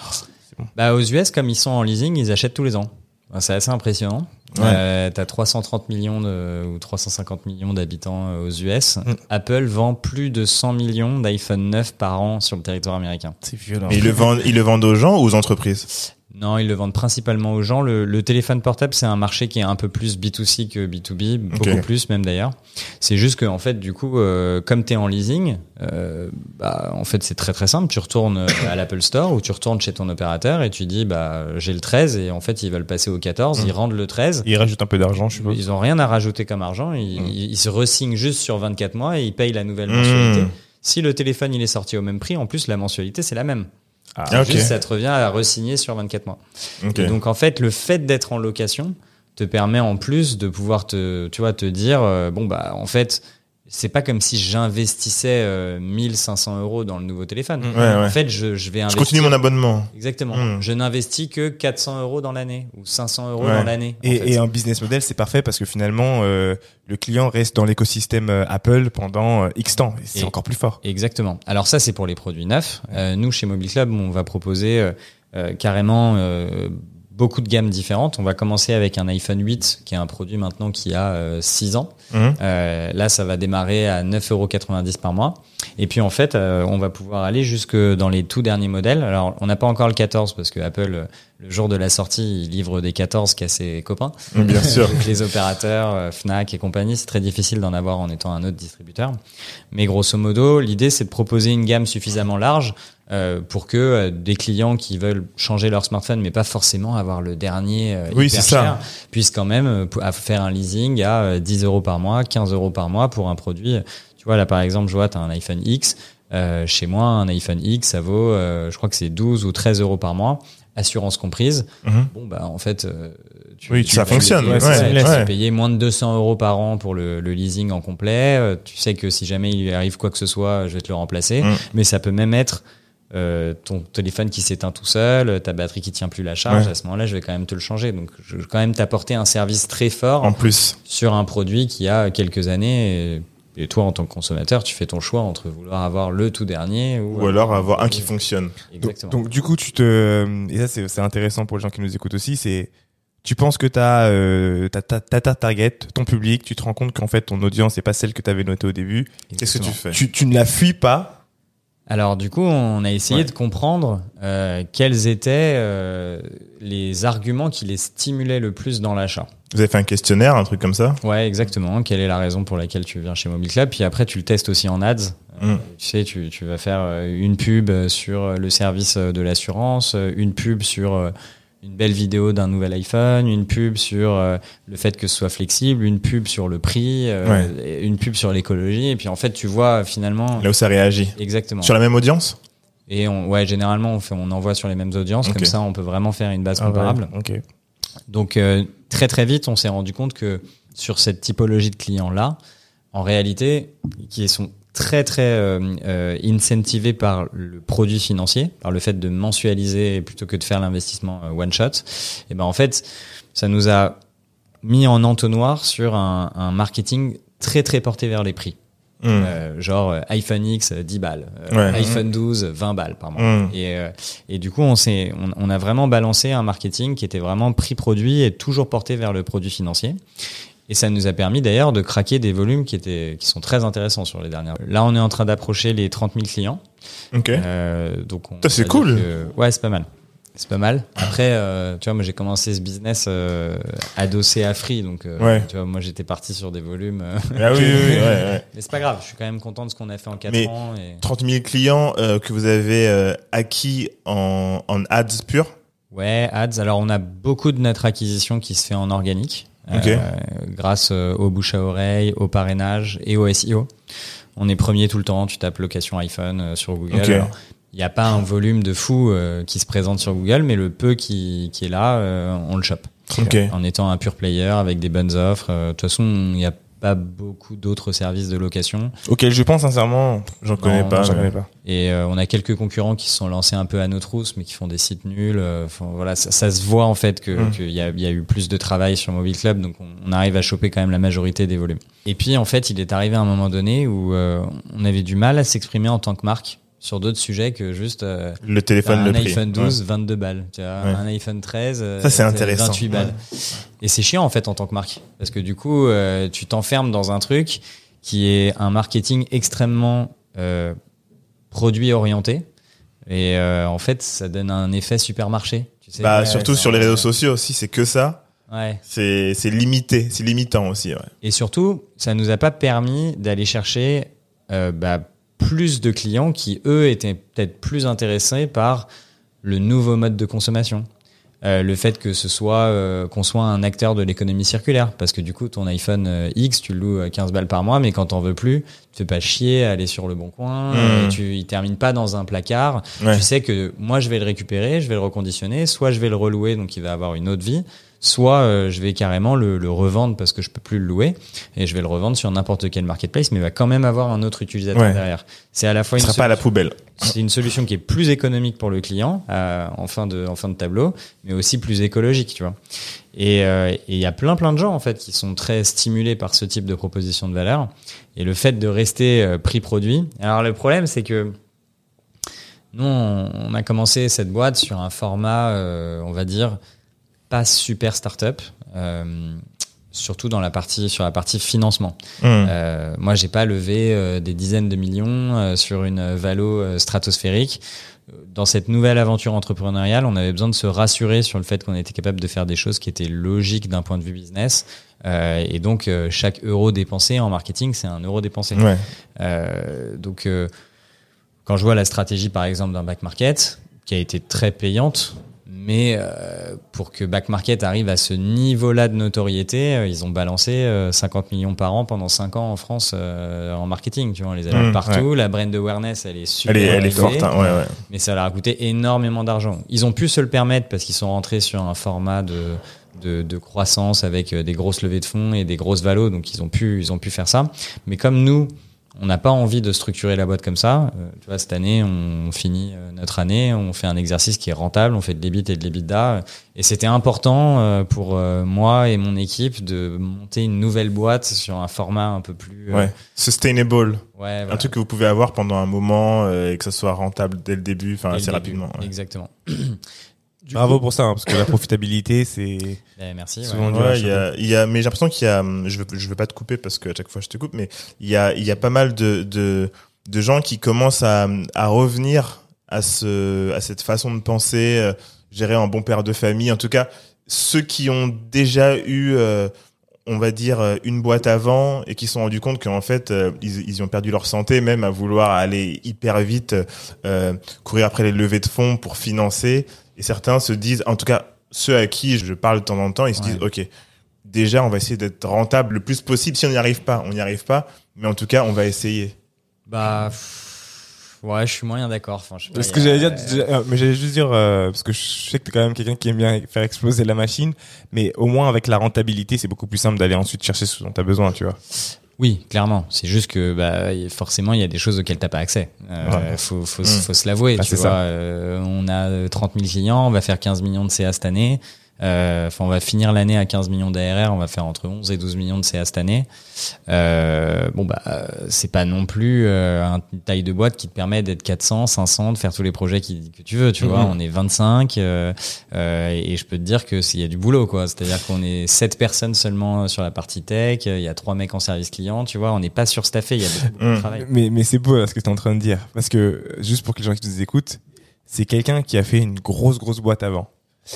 Bah, aux US, comme ils sont en leasing, ils achètent tous les ans. Bah, C'est assez impressionnant. Ouais. Euh, T'as 330 millions de, ou 350 millions d'habitants euh, aux US. Mm. Apple vend plus de 100 millions d'iPhone 9 par an sur le territoire américain. C'est violent. Mais ils le vendent, ils le vendent aux gens ou aux entreprises? Non, ils le vendent principalement aux gens. Le, le téléphone portable, c'est un marché qui est un peu plus B2C que B2B, beaucoup plus même d'ailleurs. C'est juste que en fait, du coup, euh, comme tu es en leasing, euh, bah, en fait, c'est très très simple. Tu retournes euh, à l'Apple Store ou tu retournes chez ton opérateur et tu dis, bah, j'ai le 13 et en fait, ils veulent passer au 14. Mm. Ils rendent le 13. Ils rajoutent un peu d'argent, je suppose. Ils ont rien à rajouter comme argent. Ils, Mm. ils- ils se resignent juste sur 24 mois et ils payent la nouvelle mensualité. Si le téléphone il est sorti au même prix, en plus la mensualité c'est la même. Ah, ok. Juste ça te revient à resigner sur 24 mois. Ok. Et donc en fait, le fait d'être en location te permet en plus de pouvoir te, tu vois, te dire euh, bon bah en fait c'est pas comme si j'investissais euh, 1500 euros dans le nouveau téléphone. Ouais, ouais. En fait, je, je vais Je investir. continue mon abonnement. Exactement. Mm. Je n'investis que 400 euros dans l'année ou 500 euros Ouais. dans l'année. en Et, fait. et un business model, c'est parfait parce que finalement, euh, le client reste dans l'écosystème euh, Apple pendant euh, X temps. C'est encore plus fort. Exactement. Alors ça, c'est pour les produits neufs. Euh, nous, chez Mobile Club, on va proposer carrément euh, beaucoup de gammes différentes. On va commencer avec un iPhone 8, qui est un produit maintenant qui a 6 ans. Mhm. Euh, là, ça va démarrer à 9,90€ par mois. Et puis, en fait, euh, on va pouvoir aller jusque dans les tout derniers modèles. Alors, on n'a pas encore le 14 parce que Apple, euh, le jour de la sortie, il livre des 14 qu'à ses copains. Bien sûr. Donc, les opérateurs, euh, Fnac et compagnie, c'est très difficile d'en avoir en étant un autre distributeur. Mais grosso modo, l'idée, c'est de proposer une gamme suffisamment large euh, pour que euh, des clients qui veulent changer leur smartphone, mais pas forcément avoir le dernier euh, Oui, hyper ça. cher, puissent quand même euh, faire un leasing à euh, 10 euros par mois, 15 euros par mois pour un produit. Tu vois, là, par exemple, je vois, tu as un iPhone X. Euh, chez moi, un iPhone X, ça vaut, euh, je crois que c'est 12 ou 13 euros par mois, assurance comprise. Mhm. Bon, bah, en fait, euh, tu, Oui, tu ça vas fonctionne, payer- ouais, ouais, ouais. moins de 200 euros par an pour le, le leasing en complet. Euh, Tu sais que si jamais il lui arrive quoi que ce soit, je vais te le remplacer. Mm. Mais ça peut même être euh, ton téléphone qui s'éteint tout seul, ta batterie qui tient plus la charge. À ce moment-là, je vais quand même te le changer. Donc, je vais quand même t'apporter un service très fort En plus. sur un produit qui a quelques années. Et, et toi, en tant que consommateur, tu fais ton choix entre vouloir avoir le tout dernier ou, Ou alors avoir un qui fonctionne. Exactement. Donc, donc, du coup, tu te et ça c'est c'est intéressant pour les gens qui nous écoutent aussi, c'est tu penses que tu as euh, t'as ta ta ta target, ton public, tu te rends compte qu'en fait ton audience n'est pas celle que tu avais notée au début. Qu'est-ce que tu fais? Tu tu ne la fuis pas. Alors du coup, on a essayé Ouais. de comprendre euh, quels étaient euh, les arguments qui les stimulaient le plus dans l'achat. Vous avez fait un questionnaire, un truc comme ça? Ouais, exactement. Quelle est la raison pour laquelle tu viens chez Mobile Club Puis après, tu le testes aussi en ads. Euh, Mm. Tu sais, tu, tu vas faire une pub sur le service de l'assurance, une pub sur une belle vidéo d'un nouvel iPhone, une pub sur euh, le fait que ce soit flexible, une pub sur le prix, euh, une pub sur l'écologie. Et puis en fait, tu vois finalement Là où ça réagit. exactement. Sur la même audience? Et on, ouais, généralement, on, fait, on envoie sur les mêmes audiences, comme ça, on peut vraiment faire une base Ah ouais, comparable. Ok. Donc, euh, très très vite, on s'est rendu compte que sur cette typologie de clients-là, en réalité, qui sont très très euh, euh, incentivés par le produit financier, par le fait de mensualiser plutôt que de faire l'investissement euh, one shot, et ben en fait, ça nous a mis en entonnoir sur un, un marketing très très porté vers les prix. Hmm. Euh, genre iPhone X euh, 10 balles, Ouais. iPhone 12 20 balles par mois. Hmm. Et, et du coup, on, s'est, on, on a vraiment balancé un marketing qui était vraiment prix produit et toujours porté vers le produit financier. Et ça nous a permis d'ailleurs de craquer des volumes qui étaient qui sont très intéressants sur les dernières. Là, on est en train d'approcher les 30 000 clients. Ok. Euh, donc c'est cool. que- ouais, c'est pas mal. C'est pas mal. Après, euh, tu vois, moi j'ai commencé ce business euh, adossé à Free, donc euh, Ouais. tu vois, moi j'étais parti sur des volumes. Ah oui, oui, oui, ouais, ouais. mais c'est pas grave. Je suis quand même content de ce qu'on a fait en 4 Mais- ans. Et... 30 000 clients que vous avez acquis en, en ads pur. Ouais, ads. Alors, on a beaucoup de notre acquisition qui se fait en organique, Euh, grâce euh, au bouche à oreille, au parrainage et au SEO. On est premier tout le temps. Tu tapes location iPhone euh, sur Google. Alors, il n'y a pas un volume de fou euh, qui se présente sur Google, mais le peu qui, qui est là, euh, on le chope. En étant un pure player avec des bonnes offres. Euh, De toute façon, il n'y a pas beaucoup d'autres services de location. Ok, je pense sincèrement, j'en connais pas. j'en connais pas. Et euh, on a quelques concurrents qui se sont lancés un peu à nos trousses, mais qui font des sites nuls. Euh, Enfin, voilà, ça, ça se voit en fait que Mm. qu'il y, a, y a eu plus de travail sur Mobile Club, donc on, on arrive à choper quand même la majorité des volumes. Et puis en fait, il est arrivé un moment donné où euh, on avait du mal à s'exprimer en tant que marque sur d'autres sujets que juste euh, Le téléphone, un le prix. iPhone 12, 22 balles. Tu vois, Ouais. un iPhone 13, euh, Ça, c'est intéressant. 28 balles. Et c'est chiant en fait en tant que marque, parce que du coup, euh, tu t'enfermes dans un truc qui est un marketing extrêmement euh, produit orienté. Et en fait, ça donne un effet supermarché. Tu sais, Bah, surtout sur les réseaux sociaux aussi, c'est que ça. Ouais. C'est c'est limité, c'est limitant aussi. Ouais. Et surtout, ça nous a pas permis d'aller chercher euh, bah, plus de clients qui, eux, étaient peut-être plus intéressés par le nouveau mode de consommation. Euh, le fait que ce soit euh, qu'on soit un acteur de l'économie circulaire parce que du coup ton iPhone euh, X tu le loues à 15 balles par mois mais quand t'en veux plus tu fais pas chier à aller sur le bon coin Mmh. tu il termine pas dans un placard Ouais. tu sais que moi je vais le récupérer je vais le reconditionner soit je vais le relouer donc il va avoir une autre vie soit euh, je vais carrément le, le revendre parce que je peux plus le louer et je vais le revendre sur n'importe quel marketplace mais il va quand même avoir un autre utilisateur Ouais. derrière c'est à la fois une sera pas à la solution- poubelle. c'est une solution qui est plus économique pour le client euh, en fin de en fin de tableau, mais aussi plus écologique, tu vois. Et euh, et il y a plein plein de gens en fait qui sont très stimulés par ce type de proposition de valeur et le fait de rester euh, prix produit. Alors le problème c'est que nous on, on a commencé cette boîte sur un format, euh, on va dire pas super startup. Euh, surtout dans la partie sur la partie financement. Mmh. Euh, moi, j'ai pas levé euh, des dizaines de millions euh, sur une valo stratosphérique. Dans cette nouvelle aventure entrepreneuriale, on avait besoin de se rassurer sur le fait qu'on était capable de faire des choses qui étaient logiques d'un point de vue business. Et donc, chaque euro dépensé en marketing, c'est un euro dépensé. Ouais. Euh, donc, euh, quand je vois la stratégie, par exemple, d'un back market, qui a été très payante, mais euh, pour que back market arrive à ce niveau-là de notoriété, euh, ils ont balancé euh, 50 millions par an pendant 5 ans en France euh, en marketing. Tu vois, on les a Mmh, partout. La brand awareness, elle est super Elle est, elle est forte. hein. Ouais, ouais. mais ça leur a coûté énormément d'argent. Ils ont pu se le permettre parce qu'ils sont rentrés sur un format de de, de croissance avec euh, des grosses levées de fonds et des grosses valos, donc ils ont pu ils ont pu faire ça. Mais comme nous, on n'a pas envie de structurer la boîte comme ça. Euh, tu vois, cette année, on finit euh, notre année, on fait un exercice qui est rentable, on fait de l'EBIT et de l'EBITDA. Et c'était important euh, pour moi et mon équipe de monter une nouvelle boîte sur un format un peu plus... Ouais. Sustainable. ouais, voilà. Un truc que vous pouvez avoir pendant un moment et que ça soit rentable dès le début, enfin assez début. rapidement. ouais. Exactement. Coup- Bravo pour ça, hein, parce que la profitabilité, c'est Eh, merci. souvent du Ouais, y a, il y a, mais j'ai l'impression qu'il y a, je veux, je veux pas te couper parce que à chaque fois je te coupe, mais il y a, il y a pas mal de, de, de gens qui commencent à, à revenir à ce, à cette façon de penser, euh, gérer un bon père de famille. En tout cas, ceux qui ont déjà eu, euh, on va dire, euh, une boîte avant et qui se sont rendus compte qu'en fait, euh, ils, ils ont perdu leur santé, même à vouloir aller hyper vite, euh, courir après les levées de fonds pour financer. Et certains se disent, en tout cas, ceux à qui je parle de temps en temps, ils se Ouais. disent, OK, déjà, on va essayer d'être rentable le plus possible. Si on n'y arrive pas, on n'y arrive pas. Mais en tout cas, on va essayer. Bah, pff, ouais, je suis moyen d'accord. Enfin, je Ce que j'allais dire, euh, mais j'allais juste dire, euh, parce que je sais que t'es quand même quelqu'un qui aime bien faire exploser la machine, mais au moins avec la rentabilité, c'est beaucoup plus simple d'aller ensuite chercher ce dont t'as besoin, tu vois. Oui, clairement. C'est juste que bah, forcément, il y a des choses auxquelles t'as pas accès. Euh, Ouais. faut, faut, Mm. faut se l'avouer. Ah, tu vois. Euh, on a 30 000 clients, on va faire 15 millions de CA cette année. Euh, Enfin, on va finir l'année à 15 millions d'ARR, on va faire entre 11 et 12 millions de CA cette année. Euh, bon bah, c'est pas non plus euh, un- une taille de boîte qui te permet d'être 400, 500, de faire tous les projets qui, que tu veux. Tu vois, Mhm. on est 25 euh, euh, et je peux te dire que s'il y a du boulot, quoi. C'est-à-dire qu'on est 7 personnes seulement sur la partie tech. Il y a trois mecs en service client. Tu vois, on n'est pas surstaffé. Il y a beaucoup, beaucoup de Mhm. travail. Mais, mais c'est beau là, ce que tu es en train de dire. Parce que, juste pour que les gens qui nous écoutent, c'est quelqu'un qui a fait une grosse, grosse boîte avant.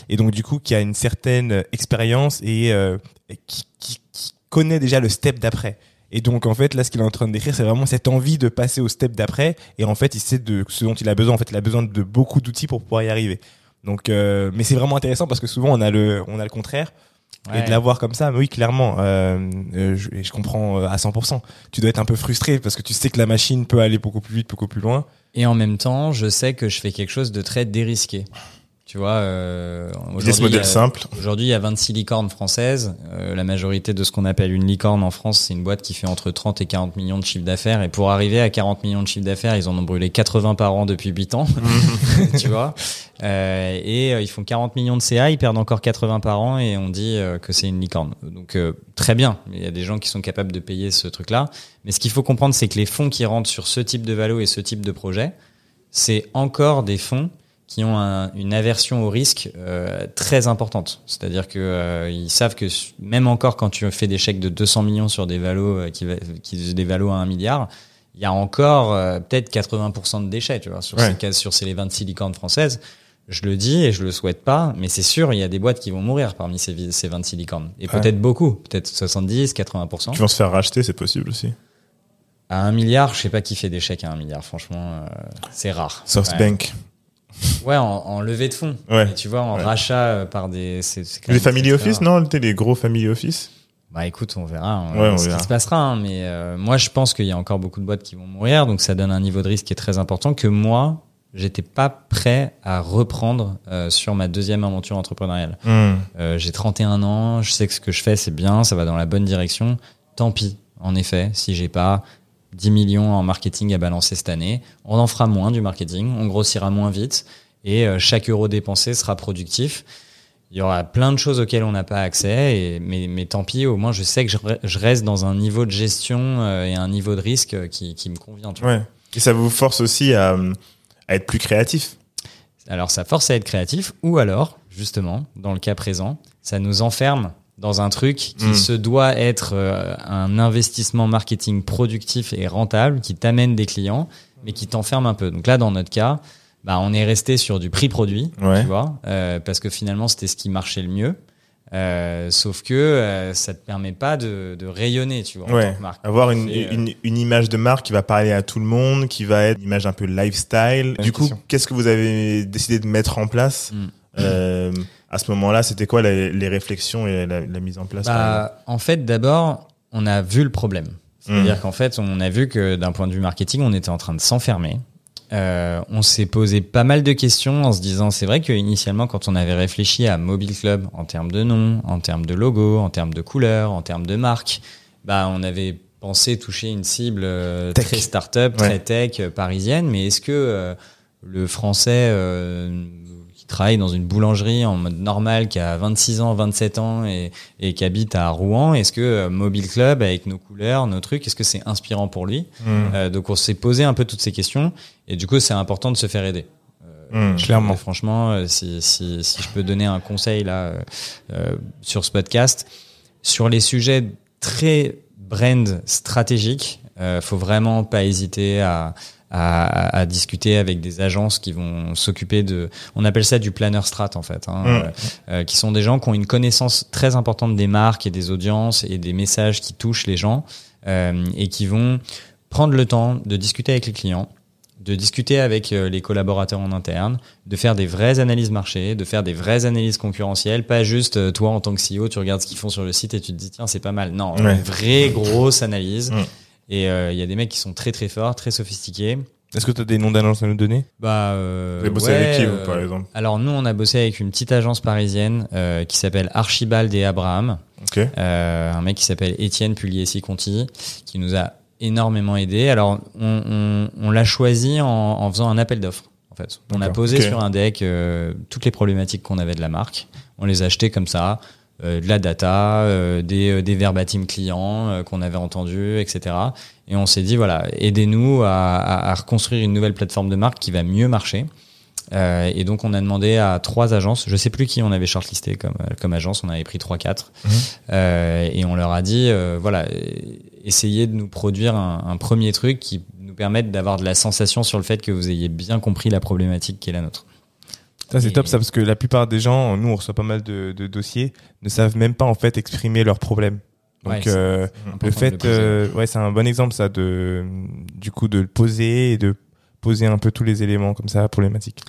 Et donc, du coup, qui a une certaine expérience et, euh, qui, qui, qui connaît déjà le step d'après. Et donc, en fait, là, ce qu'il est en train de décrire, c'est vraiment cette envie de passer au step d'après. Et en fait, il sait de ce dont il a besoin. En fait, il a besoin de beaucoup d'outils pour pouvoir y arriver. Donc, euh, mais c'est vraiment intéressant parce que souvent, on a le, on a le contraire. Et de l'avoir comme ça, mais oui, clairement, euh, euh, je, je comprends euh, à 100%. Tu dois être un peu frustré parce que tu sais que la machine peut aller beaucoup plus vite, beaucoup plus loin. Et en même temps, je sais que je fais quelque chose de très dérisqué. Tu vois, euh, aujourd'hui, il y a- simples. Aujourd'hui, il y a 26 licornes françaises. Euh, la majorité de ce qu'on appelle une licorne en France, c'est une boîte qui fait entre 30 et 40 millions de chiffres d'affaires. Et pour arriver à 40 millions de chiffres d'affaires, ils en ont brûlé 80 par an depuis 8 ans. tu vois Euh, Et euh, ils font 40 millions de CA, ils perdent encore 80 par an et on dit euh, que c'est une licorne. Donc euh, très bien, il y a des gens qui sont capables de payer ce truc-là. Mais ce qu'il faut comprendre, c'est que les fonds qui rentrent sur ce type de valo et ce type de projet, c'est encore des fonds qui ont un- une aversion au risque euh, très importante. C'est-à-dire que euh, ils savent que même encore quand tu fais des chèques de 200 millions sur des valos euh, qui, qui des valos à 1 milliard, il y a encore euh, peut-être 80% de déchets, tu vois, sur Ouais. ces cas- sur ces les 26 licornes françaises. Je le dis et je le souhaite pas, mais c'est sûr, il y a des boîtes qui vont mourir parmi ces, ces 26 licornes. Et Ouais. peut-être beaucoup, peut-être 70, 80%. Qui vont se faire racheter, c'est possible aussi. À 1 milliard, je sais pas qui fait des chèques à 1 milliard, franchement, euh, c'est rare. SoftBank. Ouais, en, en levée de fonds. Ouais. Et tu vois, en Ouais. rachat euh, par des. c'est- c'est Les family office, non T'es les gros family office Bah écoute, on verra hein, Ouais, on ce verra. qui se passera. hein, mais euh, moi, je pense qu'il y a encore beaucoup de boîtes qui vont mourir, donc ça donne un niveau de risque qui est très important que moi, j'étais pas prêt à reprendre euh, sur ma deuxième aventure entrepreneuriale. Hmm. Euh, J'ai 31 ans, je sais que ce que je fais, c'est bien, ça va dans la bonne direction. Tant pis, en effet, si j'ai pas 10 millions en marketing à balancer cette année, on en fera moins du marketing, on grossira moins vite et euh, chaque euro dépensé sera productif. Il y aura plein de choses auxquelles on n'a pas accès, et, mais, mais tant pis, au moins je sais que je, re- je reste dans un niveau de gestion euh, et un niveau de risque euh, qui, qui me convient. Tu vois. Et ça vous force aussi à, à être plus créatif? Alors ça force à être créatif, ou alors, justement, dans le cas présent, ça nous enferme dans un truc qui Mm. se doit être euh, un investissement marketing productif et rentable, qui t'amène des clients, mais qui t'enferme un peu. Donc là, dans notre cas, bah, on est resté sur du prix produit, Ouais. tu vois, euh, parce que finalement, c'était ce qui marchait le mieux. Euh, sauf que euh, ça te permet pas de, de rayonner, tu vois, en tant que marque. Avoir une, C'est, euh, une, une image de marque qui va parler à tout le monde, qui va être une image un peu lifestyle. Du coup, qu'est-ce que vous avez décidé de mettre en place Mm. À ce moment-là, c'était quoi les, les réflexions et la, la mise en place Bah, en fait, d'abord, on a vu le problème. C'est-à-dire Mm. qu'en fait, on a vu que d'un point de vue marketing, on était en train de s'enfermer. Euh, on s'est posé pas mal de questions en se disant, c'est vrai qu'initialement, quand on avait réfléchi à Mobile Club en termes de nom, en termes de logo, en termes de couleur, en termes de marque, bah, on avait pensé toucher une cible euh, très start-up, Ouais. très tech, euh, parisienne. Mais est-ce que le français qui travaille dans une boulangerie en mode normal, qui a 26 ans, 27 ans et, et qui habite à Rouen, est-ce que euh, Mobile Club, avec nos couleurs, nos trucs, est-ce que c'est inspirant pour lui Mm. Euh, Donc on s'est posé un peu toutes ces questions et du coup c'est important de se faire aider. Mm. Clairement. Et franchement, euh, si, si, si je peux donner un conseil là euh, euh, sur ce podcast, sur les sujets très brand stratégiques, euh, faut vraiment pas hésiter à, à, à discuter avec des agences qui vont s'occuper de, on appelle ça du planner strat en fait, hein, Mm. euh, euh, qui sont des gens qui ont une connaissance très importante des marques et des audiences et des messages qui touchent les gens euh, et qui vont prendre le temps de discuter avec les clients, de discuter avec euh, les collaborateurs en interne, de faire des vraies analyses marché, de faire des vraies analyses concurrentielles, pas juste euh, toi en tant que CEO, tu regardes ce qu'ils font sur le site et tu te dis tiens c'est pas mal. Non, Ouais. une vraie grosse analyse. Mm. Et euh, il y a des mecs qui sont très très forts, très sophistiqués. Est-ce que tu as des noms d'agences à nous donner? Bah, euh, Vous avez bossé ouais, avec qui, vous, euh, par exemple? Alors nous, on a bossé avec une petite agence parisienne euh, qui s'appelle Archibald et Abraham. Ok. Euh, un mec qui s'appelle Étienne Pugliesi-Conti, qui nous a énormément aidé. Alors, on, on, on l'a choisi en, en faisant un appel d'offres. En fait, on a posé sur un deck euh, toutes les problématiques qu'on avait de la marque. On les a achetées comme ça, euh, de la data, euh, des, euh, des verbatim clients euh, qu'on avait entendus, etc. Et on s'est dit voilà, aidez-nous à, à, à reconstruire une nouvelle plateforme de marque qui va mieux marcher. Euh, et donc on a demandé à trois agences, je sais plus qui on avait shortlisté comme comme agence, on avait pris trois quatre, Mhm. euh, et on leur a dit euh, voilà, euh, essayez de nous produire un, un premier truc qui nous permette d'avoir de la sensation sur le fait que vous ayez bien compris la problématique qui est la nôtre. Ça c'est Et- top ça parce que la plupart des gens, nous on reçoit pas mal de, de dossiers, ne savent même pas en fait exprimer leurs problèmes. Donc Ouais, euh, le fait, euh, ouais c'est un bon exemple ça de du coup de le poser et de poser un peu tous les éléments comme ça problématiques.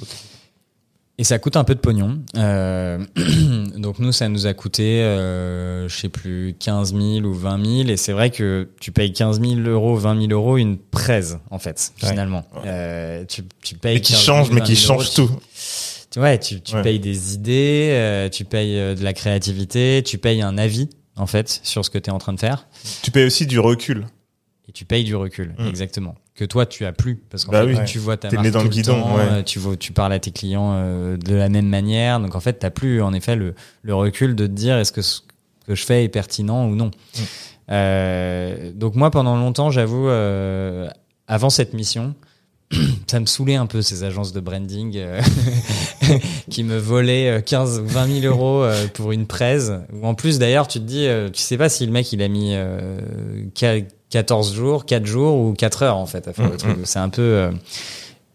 Et ça coûte un peu de pognon. Euh, donc nous, ça nous a coûté, euh, je sais plus, 15 000 ou 20 000. Et c'est vrai que tu payes 15 000 euros, 20 000 euros une presse, en fait, Ouais. finalement. Euh, tu, tu payes Mais qui 15 000, change, mais 20 qui 000 euros, change tu- tout. Tu, ouais, tu, tu Ouais. payes des idées, euh, tu payes euh, de la créativité, tu payes un avis, en fait, sur ce que tu es en train de faire. Tu payes aussi du recul. Et tu payes du recul, Mm. exactement. Que toi, tu as plus. Parce qu'en Bah fait, oui. tu vois ta le marque dans tout le guidon, temps, ouais. euh, tu, vois, tu parles à tes clients euh, de la même manière. Donc, en fait, tu plus, en effet, le, le recul de te dire est-ce que ce que je fais est pertinent ou non. Mm. Euh, donc, moi, pendant longtemps, j'avoue, euh, avant cette mission, ça me saoulait un peu ces agences de branding euh, qui me volaient euh, 15 ou 20 000 euros euh, pour une presse. Ou en plus, d'ailleurs, tu te dis, euh, tu sais pas si le mec il a mis euh, qua- 14 jours, 4 jours ou 4 heures en fait à faire le Mhm. truc. C'est un peu.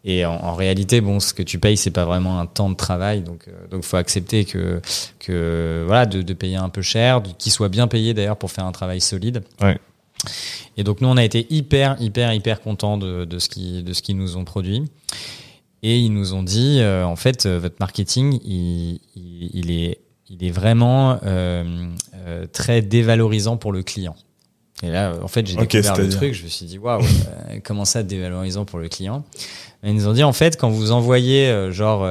et en, en réalité, bon, ce que tu payes, c'est pas vraiment un temps de travail, donc donc faut accepter que que voilà de, de payer un peu cher, qu'il soit bien payé d'ailleurs pour faire un travail solide. Ouais. Et donc nous, on a été hyper hyper hyper contents de, de ce qui de ce qu'ils nous ont produit. Et ils nous ont dit, euh, en fait, euh, votre marketing, il, il, il est, il est vraiment euh, très dévalorisant pour le client. Et là, en fait, j'ai Ok, découvert le truc, je me suis dit, waouh, comment ça dévalorisant pour le client? Et Ils nous ont dit, en fait, quand vous envoyez, genre,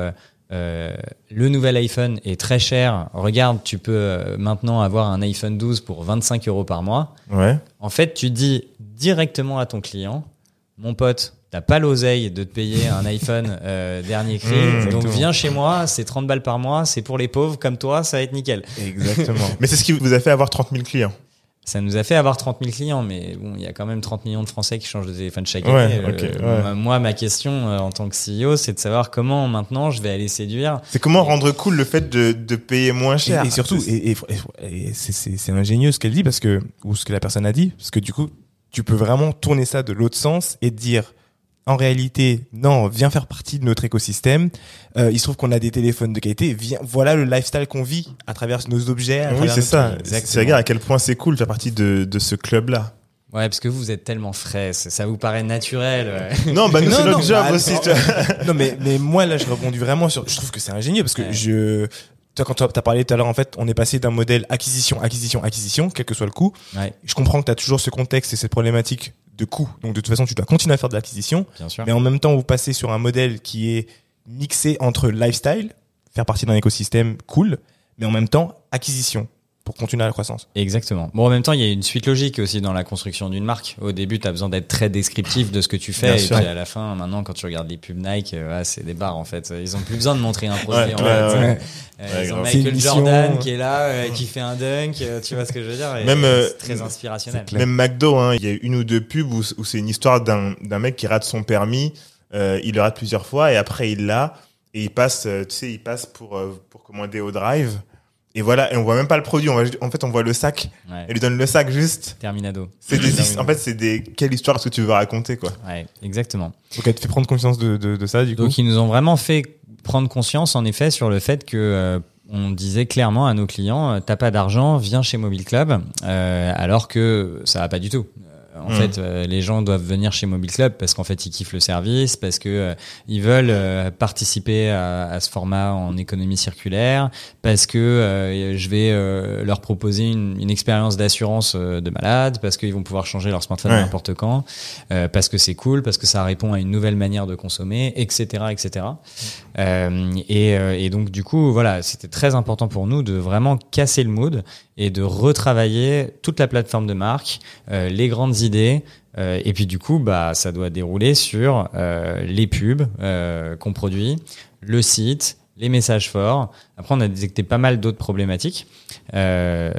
euh, le nouvel iPhone est très cher, regarde, tu peux euh, maintenant avoir un iPhone 12 pour 25 euros par mois. Ouais. En fait, tu dis directement à ton client, mon pote, t'as pas l'oseille de te payer un iPhone euh, dernier cri, Mmh, donc viens chez moi, c'est 30 balles par mois, c'est pour les pauvres comme toi, ça va être nickel. Exactement. Mais c'est ce qui vous a fait avoir 30 000 clients. Ça nous a fait avoir 30 000 clients, mais bon, il y a quand même 30 millions de Français qui changent de téléphone chaque Ouais, année. ok, Euh, ouais. Moi, ma question euh, en tant que CEO, c'est de savoir comment maintenant je vais aller séduire. C'est comment rendre cool le fait de, de payer moins cher? et surtout, C'est- et, et- et c'est- c'est c'est ingénieux ce qu'elle dit parce que ou ce que la personne a dit parce que du coup, tu peux vraiment tourner ça de l'autre sens et te dire en réalité, non, viens faire partie de notre écosystème. Euh, il se trouve qu'on a des téléphones de qualité. Viens, voilà le lifestyle qu'on vit à travers nos objets. à oui, c'est ça. C'est regarde à quel point c'est cool de faire partie de, de ce club-là. Ouais, parce que vous, vous êtes tellement frais, ça vous paraît naturel. ouais. Non, bah nous, c'est non, notre job bah, aussi. non. mais mais moi là je rebondis vraiment sur je trouve que c'est ingénieux parce que Ouais. je toi quand tu as parlé tout à l'heure en fait on est passé d'un modèle acquisition acquisition acquisition quel que soit le coût. Ouais, je comprends que tu as toujours ce contexte et cette problématique de coût. Donc de toute façon tu dois continuer à faire de l'acquisition. Mais en même temps vous passez sur un modèle qui est mixé entre lifestyle faire partie d'un écosystème cool mais en même temps acquisition pour continuer la croissance Exactement. Bon, en même temps, il y a une suite logique aussi dans la construction d'une marque. Au début, tu as besoin d'être très descriptif de ce que tu fais. Bien et sûr. puis à la fin, maintenant, quand tu regardes les pubs Nike, euh, ouais, c'est des bars en fait. Ils ont plus besoin de montrer un produit. Ouais, en ouais, fait. ouais. Euh, Ouais, ils ont Michael Jordan qui est là, euh, qui fait un dunk. tu vois ce que je veux dire et Même, euh, très inspirationnel. Même McDo, hein, il y a une ou deux pubs où, où c'est une histoire d'un d'un mec qui rate son permis. Euh, il le rate plusieurs fois et après il l'a et il passe, tu sais, il passe pour pour commander au drive. Et voilà, et on voit même pas le produit. On voit, en fait, on voit le sac. Ouais. Elle lui donne le sac juste. Terminado. C'est des, en fait, c'est des. Quelle histoire est-ce que tu veux raconter, quoi? Ouais, exactement. donc elle te fait prendre conscience de, de, de ça du coup? Donc ils nous ont vraiment fait prendre conscience en effet sur le fait que euh, on disait clairement à nos clients euh, t'as pas d'argent viens chez Mobile Club euh, alors que ça va pas du tout. En fait, euh, les gens doivent venir chez Mobile Club parce qu'en fait ils kiffent le service, parce que euh, ils veulent euh, participer à, à ce format en économie circulaire, parce que euh, je vais euh, leur proposer une, une expérience d'assurance euh, de malade, parce qu'ils vont pouvoir changer leur smartphone Ouais. n'importe quand, euh, parce que c'est cool, parce que ça répond à une nouvelle manière de consommer, etc., etc. Euh, et, euh, et donc du coup, voilà, c'était très important pour nous de vraiment casser le mood et de retravailler toute la plateforme de marque, euh, les grandes idées. euh, et puis du coup, bah, ça doit dérouler sur euh, les pubs qu'on produit, le site, les messages forts. Après, on a détecté pas mal d'autres problématiques. Euh,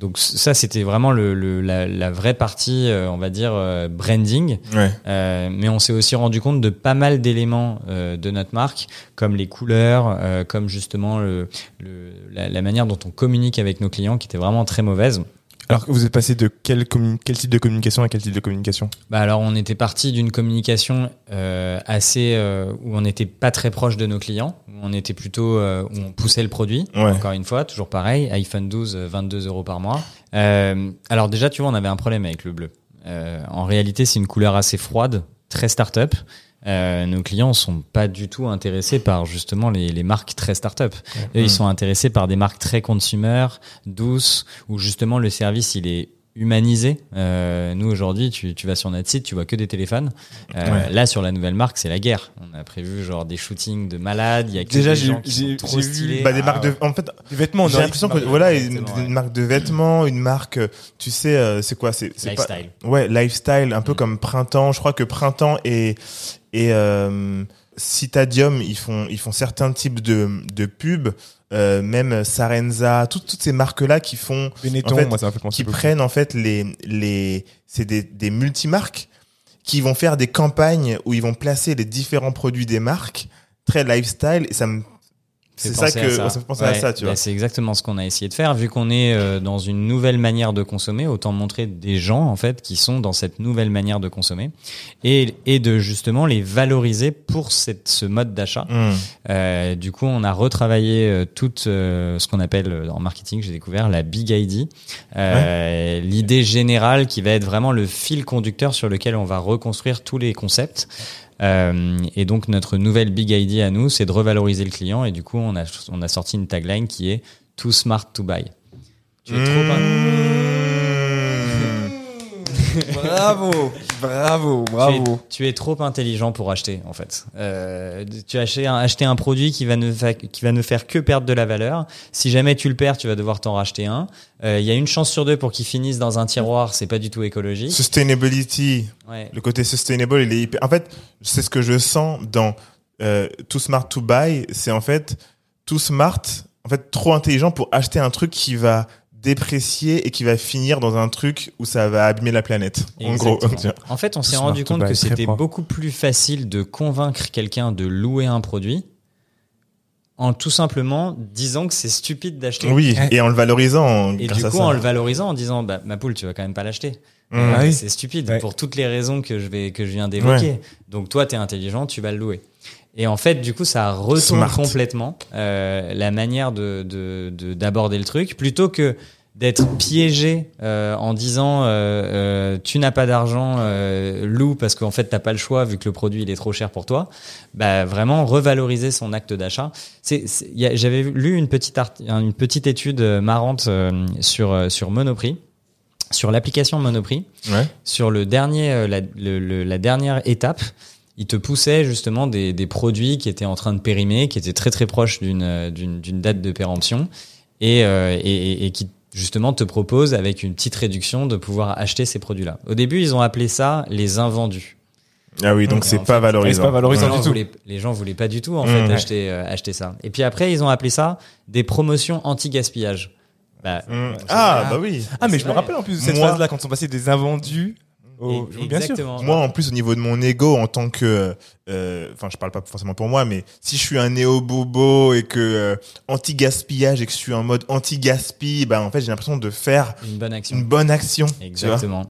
donc ça, c'était vraiment le, le- la, la vraie partie, euh, on va dire, euh, branding. Ouais. Euh, mais on s'est aussi rendu compte de pas mal d'éléments euh, de notre marque, comme les couleurs, euh, comme justement le, le- la, la manière dont on communique avec nos clients, qui était vraiment très mauvaise. Alors vous êtes passé de quel, quel type de communication à quel type de communication? Bah alors on était parti d'une communication euh, assez euh, où on n'était pas très proche de nos clients, où on était plutôt euh, où on poussait le produit. Ouais. Encore une fois, toujours pareil, iPhone 12, euh, 22 euros par mois. Euh, alors déjà, tu vois, on avait un problème avec le bleu. Euh, en réalité, c'est une couleur assez froide, très start-up. Euh, nos clients sont pas du tout intéressés par justement les, les marques très start-up. Eux, ils sont intéressés par des marques très consumer, douces, où justement le service il est humanisé. Euh, nous aujourd'hui, tu, tu vas sur notre site, tu vois que des téléphones. Euh, Ouais. Là, sur la nouvelle marque, c'est la guerre. On a prévu genre des shootings de malades. Il y a Déjà, des j'ai- vu-. Bah, des Ah, marques de, en fait, Les vêtements, on j'ai aurait l'impression que, voilà, une, marque de vêtements, une marque, tu sais, euh, c'est quoi, c'est, c'est pas- Lifestyle. Ouais, lifestyle, un peu Mm. comme Printemps. Je crois que Printemps et et euh, Citadium, ils font ils font certains types de de pubs, euh, même Sarenza, toutes toutes ces marques là qui font Benetton, en fait, moi, ça m'a fait penser qui prennent en fait les les c'est des des multimarques qui vont faire des campagnes où ils vont placer les différents produits des marques très lifestyle et ça me c'est ça que ça. me fait penser à ça, tu bah, vois. C'est exactement ce qu'on a essayé de faire. Vu qu'on est euh, dans une nouvelle manière de consommer, autant montrer des gens en fait qui sont dans cette nouvelle manière de consommer et, et de justement les valoriser pour cette, ce mode d'achat. Mm. Euh, du coup, on a retravaillé euh, tout euh, ce qu'on appelle euh, en marketing, j'ai découvert la Big ID. Euh, L'idée générale qui va être vraiment le fil conducteur sur lequel on va reconstruire tous les concepts. Euh, et donc notre nouvelle Big ID à nous, c'est de revaloriser le client. Et du coup, on a on a sorti une tagline qui est Too smart to buy. Tu es trop Bravo, bravo, Tu es, bravo. tu es trop intelligent pour acheter, en fait. Euh, tu as acheté un, acheté un produit qui va, ne fa- qui va ne faire que perdre de la valeur. Si jamais tu le perds, tu vas devoir t'en racheter un. Euh, Il y a une chance sur deux pour qu'il finisse dans un tiroir. C'est pas du tout écologique. Sustainability, Ouais. le côté sustainable, il est hyper. En fait, c'est ce que je sens dans euh, Too Smart to Buy, c'est en fait Too Smart, en fait trop intelligent pour acheter un truc qui va déprécier et qui va finir dans un truc où ça va abîmer la planète. En gros. En fait, on s'est rendu to compte que c'était beaucoup plus facile de convaincre quelqu'un de louer un produit en tout simplement disant que c'est stupide d'acheter. Oui, et en le valorisant Et grâce du à coup, ça. en le valorisant, en disant, bah, ma poule, tu vas quand même pas l'acheter. Mmh. Euh, Ah oui. C'est stupide Ouais. pour toutes les raisons que je vais que je viens d'évoquer. Donc toi, tu es intelligent, tu vas le louer. Et en fait, du coup, ça retourne Smart. complètement euh, la manière de de- de- d'aborder le truc, plutôt que d'être piégé euh, en disant euh, euh, tu n'as pas d'argent, euh, loue parce qu'en fait t'as pas le choix vu que le produit il est trop cher pour toi. Bah vraiment revaloriser son acte d'achat. C'est, j'avais lu une petite art- une petite étude euh, marrante euh, sur euh, sur Monoprix, sur l'application Monoprix Ouais. sur le dernier, euh, la, le- le- la dernière étape, il te poussait justement des, des produits qui étaient en train de périmer, qui étaient très très proches d'une d'une d'une date de péremption et, euh, et, et- et qui justement te propose avec une petite réduction de pouvoir acheter ces produits-là. Au début, ils ont appelé ça les invendus. Ah oui, donc c'est pas valorisant. c'est pas valorisant Les du gens, tout. voulaient, les gens voulaient pas du tout en Mmh, fait ouais. acheter euh, acheter ça. Et puis après, ils ont appelé ça des promotions anti-gaspillage. Bah, Mm. Ah, bah oui. Ah, mais je me rappelle en plus de cette phase-là quand on passait des invendus. Et- bien sûr. Moi, en plus, au niveau de mon ego, en tant que, euh, enfin, je parle pas forcément pour moi, mais si je suis un néo bobo et que euh, anti gaspillage et que je suis en mode anti gaspi, bah en fait, j'ai l'impression de faire une bonne action. une bonne action. Exactement.